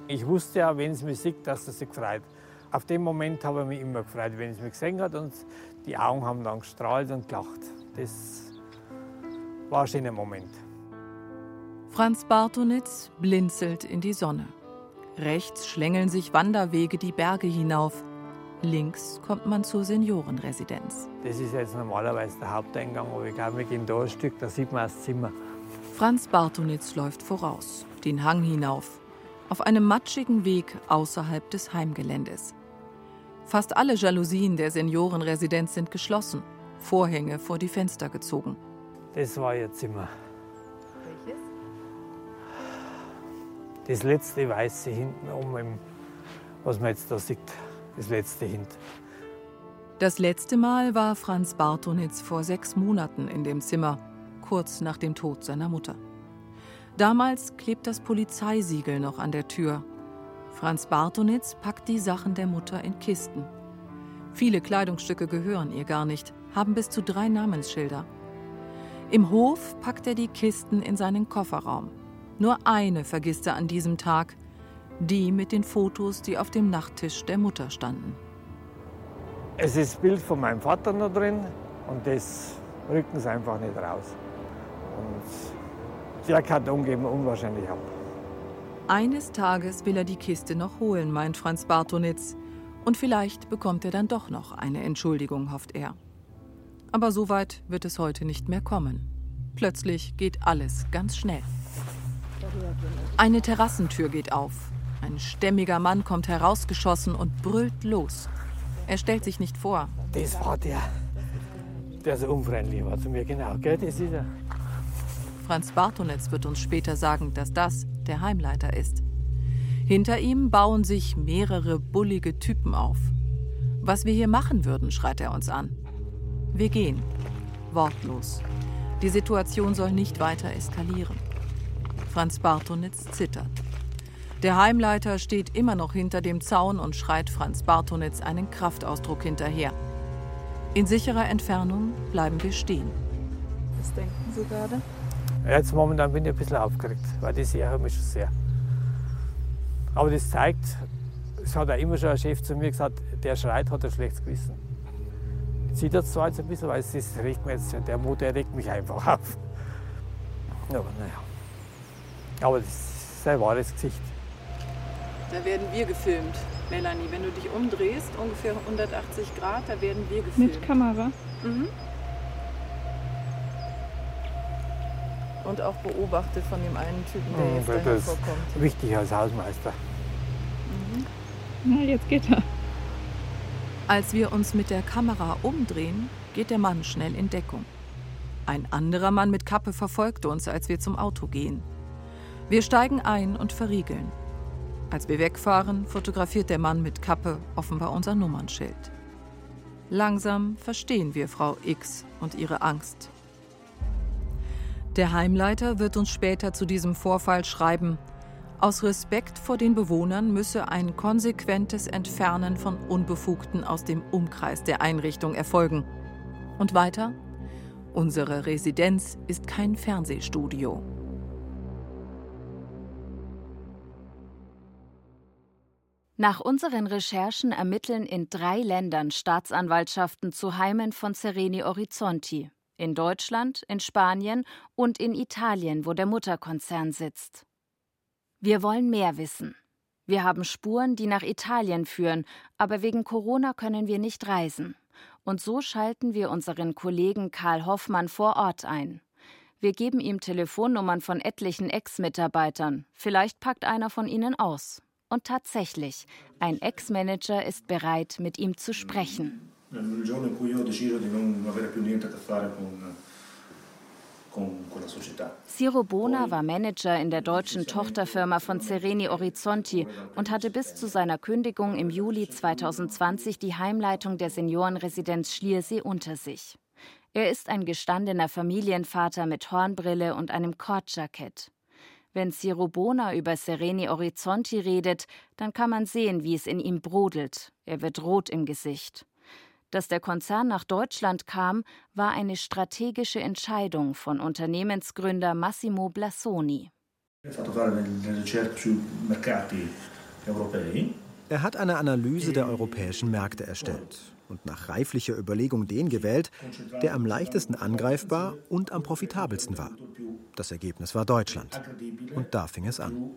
Ich wusste ja, wenn es mich sieht, dass es sich freut. Auf den Moment habe ich mich immer gefreut, wenn es mich gesehen hat und die Augen haben dann gestrahlt und gelacht. Das war ein schöner Moment. Franz Bartonitz blinzelt in die Sonne. Rechts schlängeln sich Wanderwege die Berge hinauf. Links kommt man zur Seniorenresidenz. Das ist jetzt normalerweise der Haupteingang, aber ich glaube, wir gehen da ein Stück, da sieht man das Zimmer. Franz Bartonitz läuft voraus, den Hang hinauf, auf einem matschigen Weg außerhalb des Heimgeländes. Fast alle Jalousien der Seniorenresidenz sind geschlossen, Vorhänge vor die Fenster gezogen. Das war ihr Zimmer. Das letzte weiße hinten oben, was man jetzt da sieht das letzte Hint. Das letzte Mal war Franz Bartonitz vor sechs Monaten in dem Zimmer, kurz nach dem Tod seiner Mutter. Damals klebt das Polizeisiegel noch an der Tür. Franz Bartonitz packt die Sachen der Mutter in Kisten. Viele Kleidungsstücke gehören ihr gar nicht, haben bis zu drei Namensschilder. Im Hof packt er die Kisten in seinen Kofferraum. Nur eine vergisst er an diesem Tag, die mit den Fotos, die auf dem Nachttisch der Mutter standen. Es ist das Bild von meinem Vater noch drin und das rücken sie einfach nicht raus. Und der Karton geben unwahrscheinlich ab. Eines Tages will er die Kiste noch holen, meint Franz Bartonitz. Und vielleicht bekommt er dann doch noch eine Entschuldigung, hofft er. Aber so weit wird es heute nicht mehr kommen. Plötzlich geht alles ganz schnell. Eine Terrassentür geht auf. Ein stämmiger Mann kommt herausgeschossen und brüllt los. Er stellt sich nicht vor. Das war der, der so unfreundlich war zu mir, genau, gell? Das ist er. Franz Bartonetz wird uns später sagen, dass das der Heimleiter ist. Hinter ihm bauen sich mehrere bullige Typen auf. Was wir hier machen würden, schreit er uns an. Wir gehen. Wortlos. Die Situation soll nicht weiter eskalieren. Franz Bartonitz zittert. Der Heimleiter steht immer noch hinter dem Zaun und schreit Franz Bartonitz einen Kraftausdruck hinterher. In sicherer Entfernung bleiben wir stehen. Was denken Sie gerade? Jetzt momentan bin ich ein bisschen aufgeregt, weil die sehe mich schon sehr. Aber das zeigt, es hat auch immer schon ein Chef zu mir gesagt, der schreit, hat ein schlechtes Gewissen. Sieht das zwar jetzt ein bisschen, weil es regt mir jetzt, der Mut, der regt mich einfach auf. Aber naja. Aber das ist sein wahres Gesicht. Da werden wir gefilmt. Melanie, wenn du dich umdrehst, ungefähr 180 Grad, da werden wir gefilmt. Mit Kamera? Mhm. Und auch beobachtet von dem einen Typen, der jetzt das daher vorkommt. Wichtig als Hausmeister. Mhm. Na, jetzt geht er. Als wir uns mit der Kamera umdrehen, geht der Mann schnell in Deckung. Ein anderer Mann mit Kappe verfolgt uns, als wir zum Auto gehen. Wir steigen ein und verriegeln. Als wir wegfahren, fotografiert der Mann mit Kappe offenbar unser Nummernschild. Langsam verstehen wir Frau X und ihre Angst. Der Heimleiter wird uns später zu diesem Vorfall schreiben, aus Respekt vor den Bewohnern müsse ein konsequentes Entfernen von Unbefugten aus dem Umkreis der Einrichtung erfolgen. Und weiter, unsere Residenz ist kein Fernsehstudio. Nach unseren Recherchen ermitteln in drei Ländern Staatsanwaltschaften zu Heimen von Sereni Orizzonti. In Deutschland, in Spanien und in Italien, wo der Mutterkonzern sitzt. Wir wollen mehr wissen. Wir haben Spuren, die nach Italien führen, aber wegen Corona können wir nicht reisen. Und so schalten wir unseren Kollegen Karl Hoffmann vor Ort ein. Wir geben ihm Telefonnummern von etlichen Ex-Mitarbeitern. Vielleicht packt einer von ihnen aus. Und tatsächlich, ein Ex-Manager ist bereit, mit ihm zu sprechen. Ciro Bona war Manager in der deutschen Tochterfirma von Sereni Orizzonti und hatte bis zu seiner Kündigung im Juli 2020 die Heimleitung der Seniorenresidenz Schliersee unter sich. Er ist ein gestandener Familienvater mit Hornbrille und einem Kordjackett. Wenn Ciro Bona über Sereni Orizzonti redet, dann kann man sehen, wie es in ihm brodelt. Er wird rot im Gesicht. Dass der Konzern nach Deutschland kam, war eine strategische Entscheidung von Unternehmensgründer Massimo Blassoni. Er hat eine Analyse der europäischen Märkte erstellt und nach reiflicher Überlegung den gewählt, der am leichtesten angreifbar und am profitabelsten war. Das Ergebnis war Deutschland. Und da fing es an.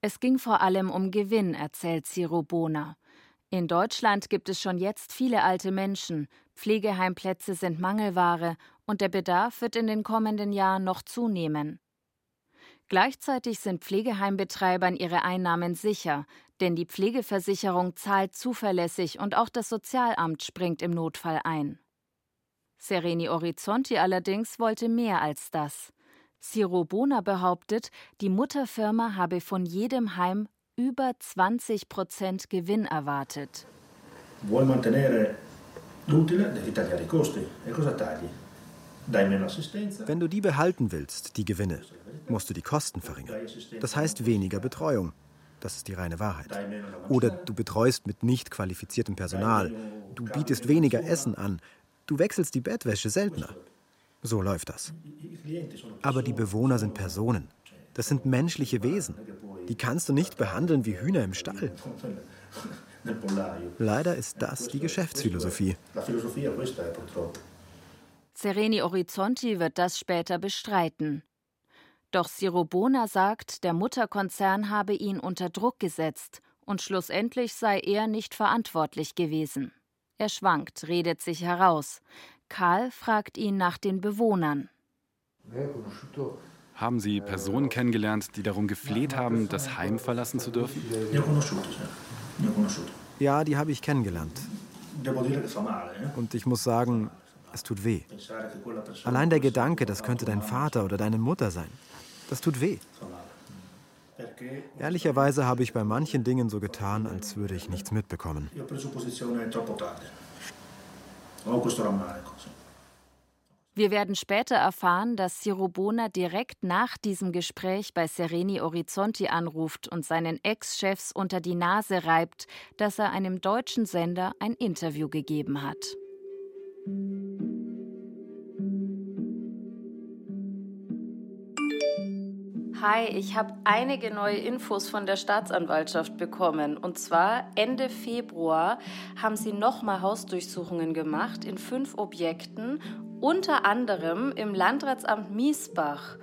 Es ging vor allem um Gewinn, erzählt Ciro Bona. In Deutschland gibt es schon jetzt viele alte Menschen, Pflegeheimplätze sind Mangelware und der Bedarf wird in den kommenden Jahren noch zunehmen. Gleichzeitig sind Pflegeheimbetreibern ihre Einnahmen sicher, denn die Pflegeversicherung zahlt zuverlässig und auch das Sozialamt springt im Notfall ein. Sereni Orizzonti allerdings wollte mehr als das. Ciro Bona behauptet, die Mutterfirma habe von jedem Heim über 20 Prozent Gewinn erwartet. Vuoi mantenere l'utile, devi tagliare i costi. E cosa tagli? Wenn du die behalten willst, die Gewinne, musst du die Kosten verringern. Das heißt weniger Betreuung. Das ist die reine Wahrheit. Oder du betreust mit nicht qualifiziertem Personal. Du bietest weniger Essen an. Du wechselst die Bettwäsche seltener. So läuft das. Aber die Bewohner sind Personen. Das sind menschliche Wesen. Die kannst du nicht behandeln wie Hühner im Stall. Leider ist das die Geschäftsphilosophie. Sereni Orizzonti wird das später bestreiten. Doch Sirobona sagt, der Mutterkonzern habe ihn unter Druck gesetzt und schlussendlich sei er nicht verantwortlich gewesen. Er schwankt, redet sich heraus. Karl fragt ihn nach den Bewohnern. Haben Sie Personen kennengelernt, die darum gefleht haben, das Heim verlassen zu dürfen? Ja, die habe ich kennengelernt. Und ich muss sagen, es tut weh. Allein der Gedanke, das könnte dein Vater oder deine Mutter sein, das tut weh. Ehrlicherweise habe ich bei manchen Dingen so getan, als würde ich nichts mitbekommen. Wir werden später erfahren, dass Sirobona direkt nach diesem Gespräch bei Sereni Orizzonti anruft und seinen Ex-Chefs unter die Nase reibt, dass er einem deutschen Sender ein Interview gegeben hat. Hi, ich habe einige neue Infos von der Staatsanwaltschaft bekommen. Und zwar Ende Februar haben sie nochmal Hausdurchsuchungen gemacht in fünf Objekten, unter anderem im Landratsamt Miesbach.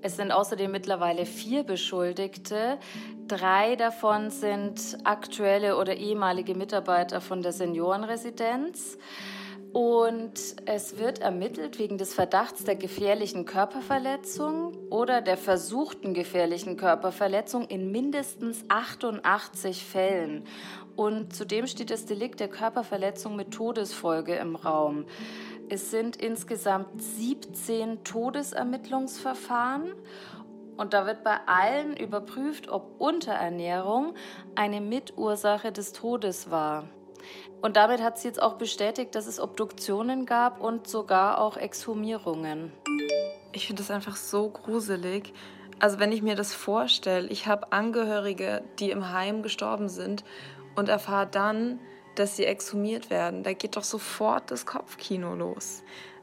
Es sind außerdem mittlerweile vier Beschuldigte. Drei davon sind aktuelle oder ehemalige Mitarbeiter von der Seniorenresidenz. Und es wird ermittelt wegen des Verdachts der gefährlichen Körperverletzung oder der versuchten gefährlichen Körperverletzung in mindestens 88 Fällen. Und zudem steht das Delikt der Körperverletzung mit Todesfolge im Raum. Es sind insgesamt 17 Todesermittlungsverfahren und da wird bei allen überprüft, ob Unterernährung eine Mitursache des Todes war. Und damit hat sie jetzt auch bestätigt, dass es Obduktionen gab und sogar auch Exhumierungen. Ich finde das einfach so gruselig. Also wenn ich mir das vorstelle, ich habe Angehörige, die im Heim gestorben sind und erfahre dann, dass sie exhumiert werden. Da geht doch sofort das Kopfkino los.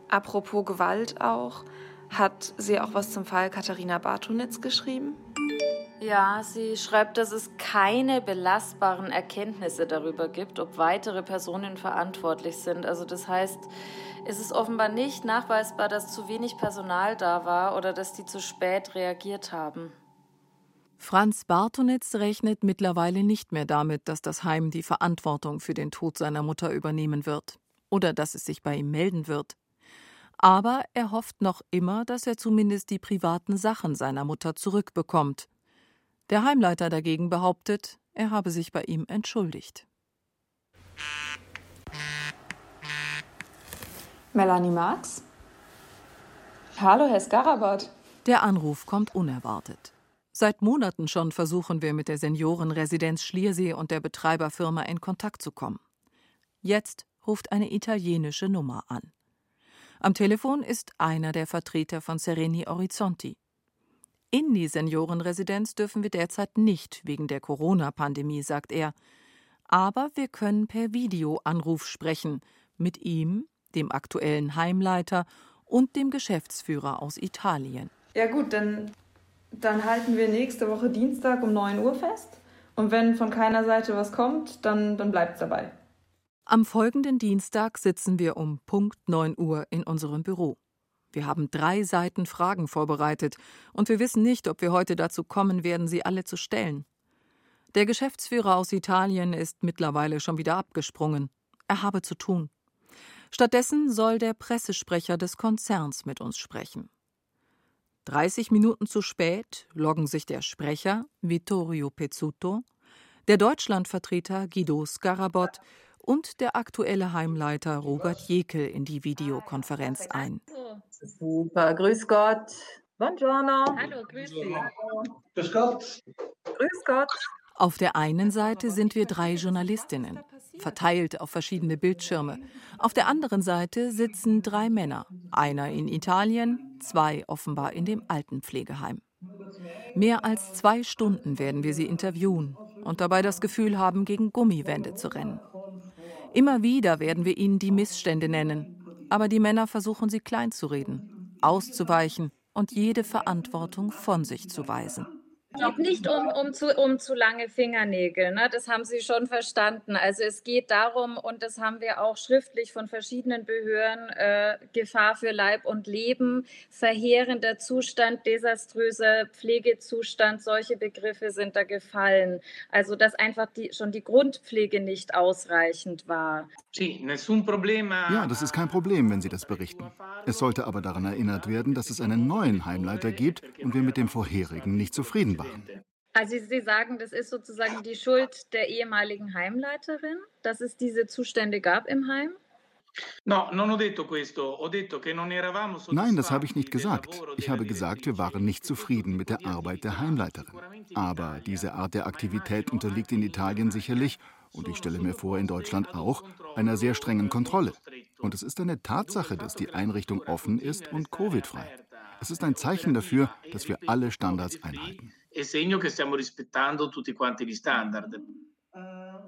Apropos Gewalt auch, hat sie auch was zum Fall Katharina Bartonitz geschrieben? Ja, sie schreibt, dass es keine belastbaren Erkenntnisse darüber gibt, ob weitere Personen verantwortlich sind. Also das heißt, es ist offenbar nicht nachweisbar, dass zu wenig Personal da war oder dass die zu spät reagiert haben. Franz Bartonitz rechnet mittlerweile nicht mehr damit, dass das Heim die Verantwortung für den Tod seiner Mutter übernehmen wird oder dass es sich bei ihm melden wird. Aber er hofft noch immer, dass er zumindest die privaten Sachen seiner Mutter zurückbekommt der Heimleiter dagegen behauptet, er habe sich bei ihm entschuldigt. Melanie Marx? Hallo, Herr Skarabat. Der Anruf kommt unerwartet. Seit Monaten schon versuchen wir mit der Seniorenresidenz Schliersee und der Betreiberfirma in Kontakt zu kommen. Jetzt ruft eine italienische Nummer an. Am Telefon ist einer der Vertreter von Sereni Orizzonti. In die Seniorenresidenz dürfen wir derzeit nicht wegen der Corona-Pandemie, sagt er. Aber wir können per Videoanruf sprechen mit ihm, dem aktuellen Heimleiter und dem Geschäftsführer aus Italien. Ja gut, dann, dann halten wir nächste Woche Dienstag um 9 Uhr fest. Und wenn von keiner Seite was kommt, dann, dann bleibt es dabei. Am folgenden Dienstag sitzen wir um Punkt 9 Uhr in unserem Büro. Wir haben drei Seiten Fragen vorbereitet, und wir wissen nicht, ob wir heute dazu kommen werden, sie alle zu stellen. Der Geschäftsführer aus Italien ist mittlerweile schon wieder abgesprungen. Er habe zu tun. Stattdessen soll der Pressesprecher des Konzerns mit uns sprechen. 30 Minuten zu spät loggen sich der Sprecher Vittorio Pezzuto, der Deutschlandvertreter Guido Scarabot und der aktuelle Heimleiter Robert Jekel in die Videokonferenz ein. Super, grüß Gott. Buongiorno. Hallo, grüß Sie. Grüß Gott. Grüß Gott. Auf der einen Seite sind wir drei Journalistinnen, verteilt auf verschiedene Bildschirme. Auf der anderen Seite sitzen drei Männer, einer in Italien, zwei offenbar in dem Altenpflegeheim. Mehr als zwei Stunden werden wir sie interviewen und dabei das Gefühl haben, gegen Gummiwände zu rennen. Immer wieder werden wir ihnen die Missstände nennen, aber die Männer versuchen sie kleinzureden, auszuweichen und jede Verantwortung von sich zu weisen. Es geht nicht um, um, zu, um zu lange Fingernägel, ne? das haben Sie schon verstanden. Also es geht darum, und das haben wir auch schriftlich von verschiedenen Behörden, äh, Gefahr für Leib und Leben, verheerender Zustand, desaströser Pflegezustand, solche Begriffe sind da gefallen. Also dass einfach die, schon die Grundpflege nicht ausreichend war. Ja, das ist kein Problem, wenn Sie das berichten. Es sollte aber daran erinnert werden, dass es einen neuen Heimleiter gibt und wir mit dem vorherigen nicht zufrieden waren. Also Sie sagen, das ist sozusagen die Schuld der ehemaligen Heimleiterin, dass es diese Zustände gab im Heim? Nein, das habe ich nicht gesagt. Ich habe gesagt, wir waren nicht zufrieden mit der Arbeit der Heimleiterin. Aber diese Art der Aktivität unterliegt in Italien sicherlich, und ich stelle mir vor, in Deutschland auch, einer sehr strengen Kontrolle. Und es ist eine Tatsache, dass die Einrichtung offen ist und Covid-frei. Es ist ein Zeichen dafür, dass wir alle Standards einhalten.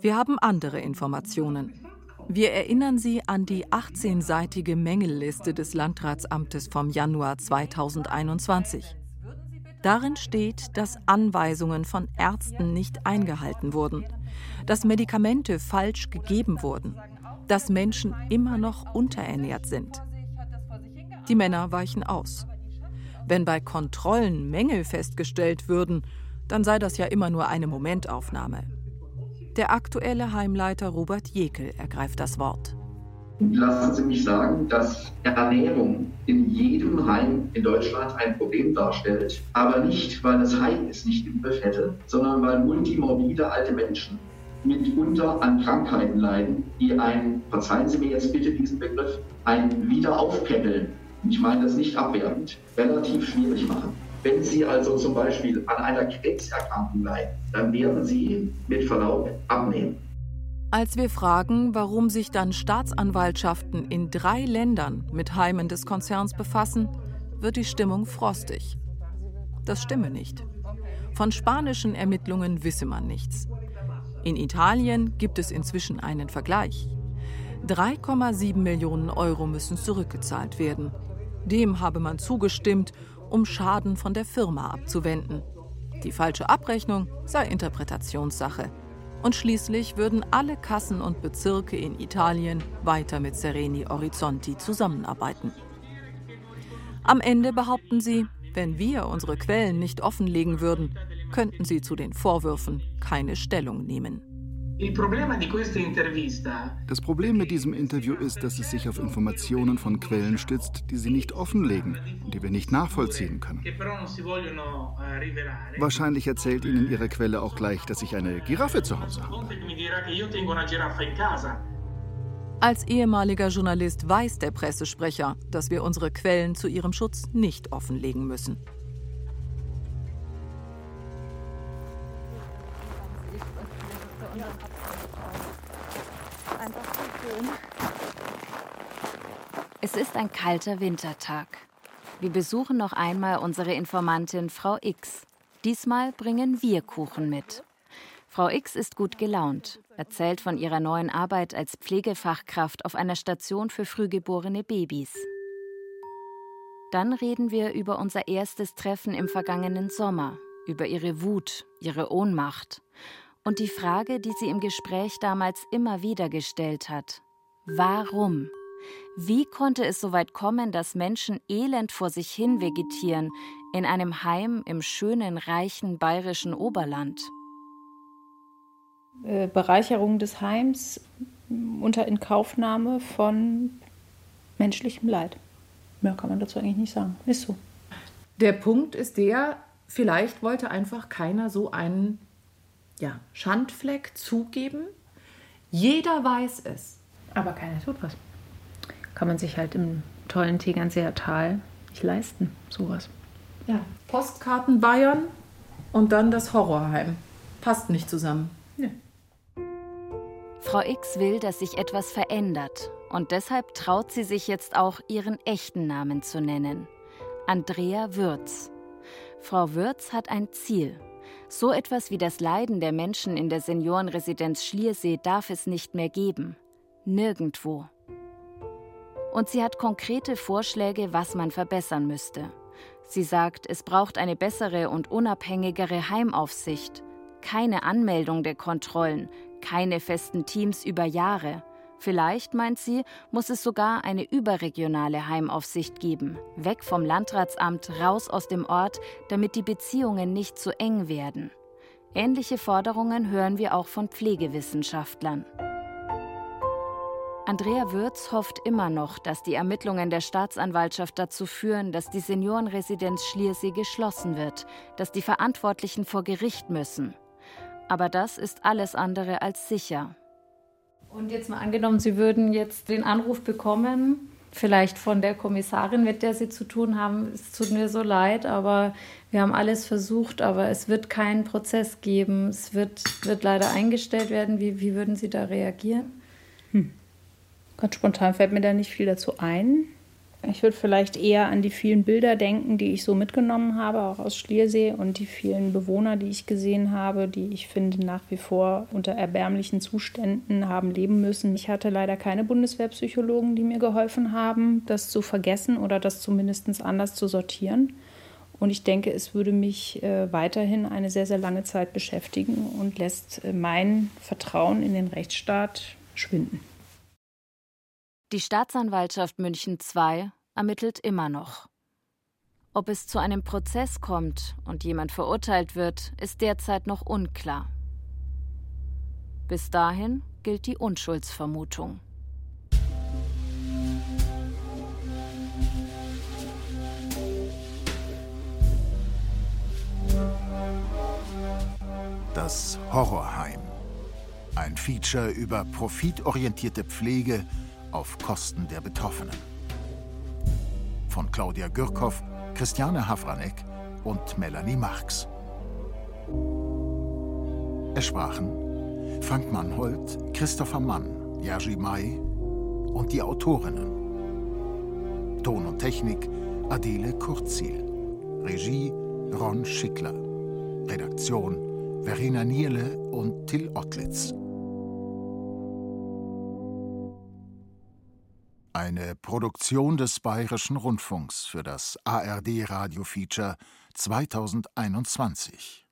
Wir haben andere Informationen. Wir erinnern Sie an die 18-seitige Mängelliste des Landratsamtes vom Januar 2021. Darin steht, dass Anweisungen von Ärzten nicht eingehalten wurden, dass Medikamente falsch gegeben wurden, dass Menschen immer noch unterernährt sind. Die Männer weichen aus. Wenn bei Kontrollen Mängel festgestellt würden, dann sei das ja immer nur eine Momentaufnahme. Der aktuelle Heimleiter Robert Jekel ergreift das Wort. Lassen Sie mich sagen, dass Ernährung in jedem Heim in Deutschland ein Problem darstellt. Aber nicht, weil das Heim es nicht im Griff hätte, sondern weil multimorbide alte Menschen mitunter an Krankheiten leiden, die ein, verzeihen Sie mir jetzt bitte diesen Begriff, ein Wiederaufpäppeln, ich meine das nicht abwertend, relativ schwierig machen. Wenn Sie also zum Beispiel an einer Krebserkrankung leiden, dann werden Sie mit Verlaub abnehmen. Als wir fragen, warum sich dann Staatsanwaltschaften in drei Ländern mit Heimen des Konzerns befassen, wird die Stimmung frostig. Das stimme nicht. Von spanischen Ermittlungen wisse man nichts. In Italien gibt es inzwischen einen Vergleich. 3,7 Millionen Euro müssen zurückgezahlt werden. Dem habe man zugestimmt, um Schaden von der Firma abzuwenden. Die falsche Abrechnung sei Interpretationssache. Und schließlich würden alle Kassen und Bezirke in Italien weiter mit Sereni Orizzonti zusammenarbeiten. Am Ende behaupten sie, wenn wir unsere Quellen nicht offenlegen würden, könnten sie zu den Vorwürfen keine Stellung nehmen. Das Problem mit diesem Interview ist, dass es sich auf Informationen von Quellen stützt, die sie nicht offenlegen und die wir nicht nachvollziehen können. Wahrscheinlich erzählt Ihnen Ihre Quelle auch gleich, dass ich eine Giraffe zu Hause habe. Als ehemaliger Journalist weiß der Pressesprecher, dass wir unsere Quellen zu ihrem Schutz nicht offenlegen müssen. Es ist ein kalter Wintertag. Wir besuchen noch einmal unsere Informantin Frau X. Diesmal bringen wir Kuchen mit. Frau X ist gut gelaunt, erzählt von ihrer neuen Arbeit als Pflegefachkraft auf einer Station für frühgeborene Babys. Dann reden wir über unser erstes Treffen im vergangenen Sommer, über ihre Wut, ihre Ohnmacht und die Frage, die sie im Gespräch damals immer wieder gestellt hat. Warum? Wie konnte es so weit kommen, dass Menschen elend vor sich hin vegetieren in einem Heim im schönen, reichen bayerischen Oberland? Äh, Bereicherung des Heims unter Inkaufnahme von menschlichem Leid. Mehr kann man dazu eigentlich nicht sagen. Ist so. Der Punkt ist der, vielleicht wollte einfach keiner so einen ja, Schandfleck zugeben. Jeder weiß es. Aber keiner tut was. Kann man sich halt im tollen Tegernseer Tal nicht leisten, sowas. Ja, Postkarten Bayern und dann das Horrorheim. Passt nicht zusammen. Ja. Frau X will, dass sich etwas verändert und deshalb traut sie sich jetzt auch, ihren echten Namen zu nennen. Andrea Würz. Frau Würz hat ein Ziel. So etwas wie das Leiden der Menschen in der Seniorenresidenz Schliersee darf es nicht mehr geben. Nirgendwo. Und sie hat konkrete Vorschläge, was man verbessern müsste. Sie sagt, es braucht eine bessere und unabhängigere Heimaufsicht, keine Anmeldung der Kontrollen, keine festen Teams über Jahre. Vielleicht, meint sie, muss es sogar eine überregionale Heimaufsicht geben, weg vom Landratsamt, raus aus dem Ort, damit die Beziehungen nicht zu eng werden. Ähnliche Forderungen hören wir auch von Pflegewissenschaftlern. Andrea Würz hofft immer noch, dass die Ermittlungen der Staatsanwaltschaft dazu führen, dass die Seniorenresidenz Schliersee geschlossen wird, dass die Verantwortlichen vor Gericht müssen. Aber das ist alles andere als sicher. Und jetzt mal angenommen, Sie würden jetzt den Anruf bekommen, vielleicht von der Kommissarin, mit der Sie zu tun haben. Es tut mir so leid, aber wir haben alles versucht, aber es wird keinen Prozess geben. Es wird, wird leider eingestellt werden. Wie, wie würden Sie da reagieren? Hm. Ganz spontan fällt mir da nicht viel dazu ein. Ich würde vielleicht eher an die vielen Bilder denken, die ich so mitgenommen habe, auch aus Schliersee und die vielen Bewohner, die ich gesehen habe, die ich finde nach wie vor unter erbärmlichen Zuständen haben leben müssen. Ich hatte leider keine Bundeswehrpsychologen, die mir geholfen haben, das zu vergessen oder das zumindest anders zu sortieren. Und ich denke, es würde mich äh, weiterhin eine sehr, sehr lange Zeit beschäftigen und lässt äh, mein Vertrauen in den Rechtsstaat schwinden. Die Staatsanwaltschaft München II ermittelt immer noch. Ob es zu einem Prozess kommt und jemand verurteilt wird, ist derzeit noch unklar. Bis dahin gilt die Unschuldsvermutung. Das Horrorheim. Ein Feature über profitorientierte Pflege auf Kosten der Betroffenen. Von Claudia Gürkow, Christiane Havranek und Melanie Marx. Es sprachen Frank Mannhold, Christopher Mann, Jerzy May und die Autorinnen. Ton und Technik Adele Kurzziel. Regie Ron Schickler. Redaktion Verena Nierle und Till Ottlitz. Eine Produktion des Bayerischen Rundfunks für das ARD Radio Feature 2021.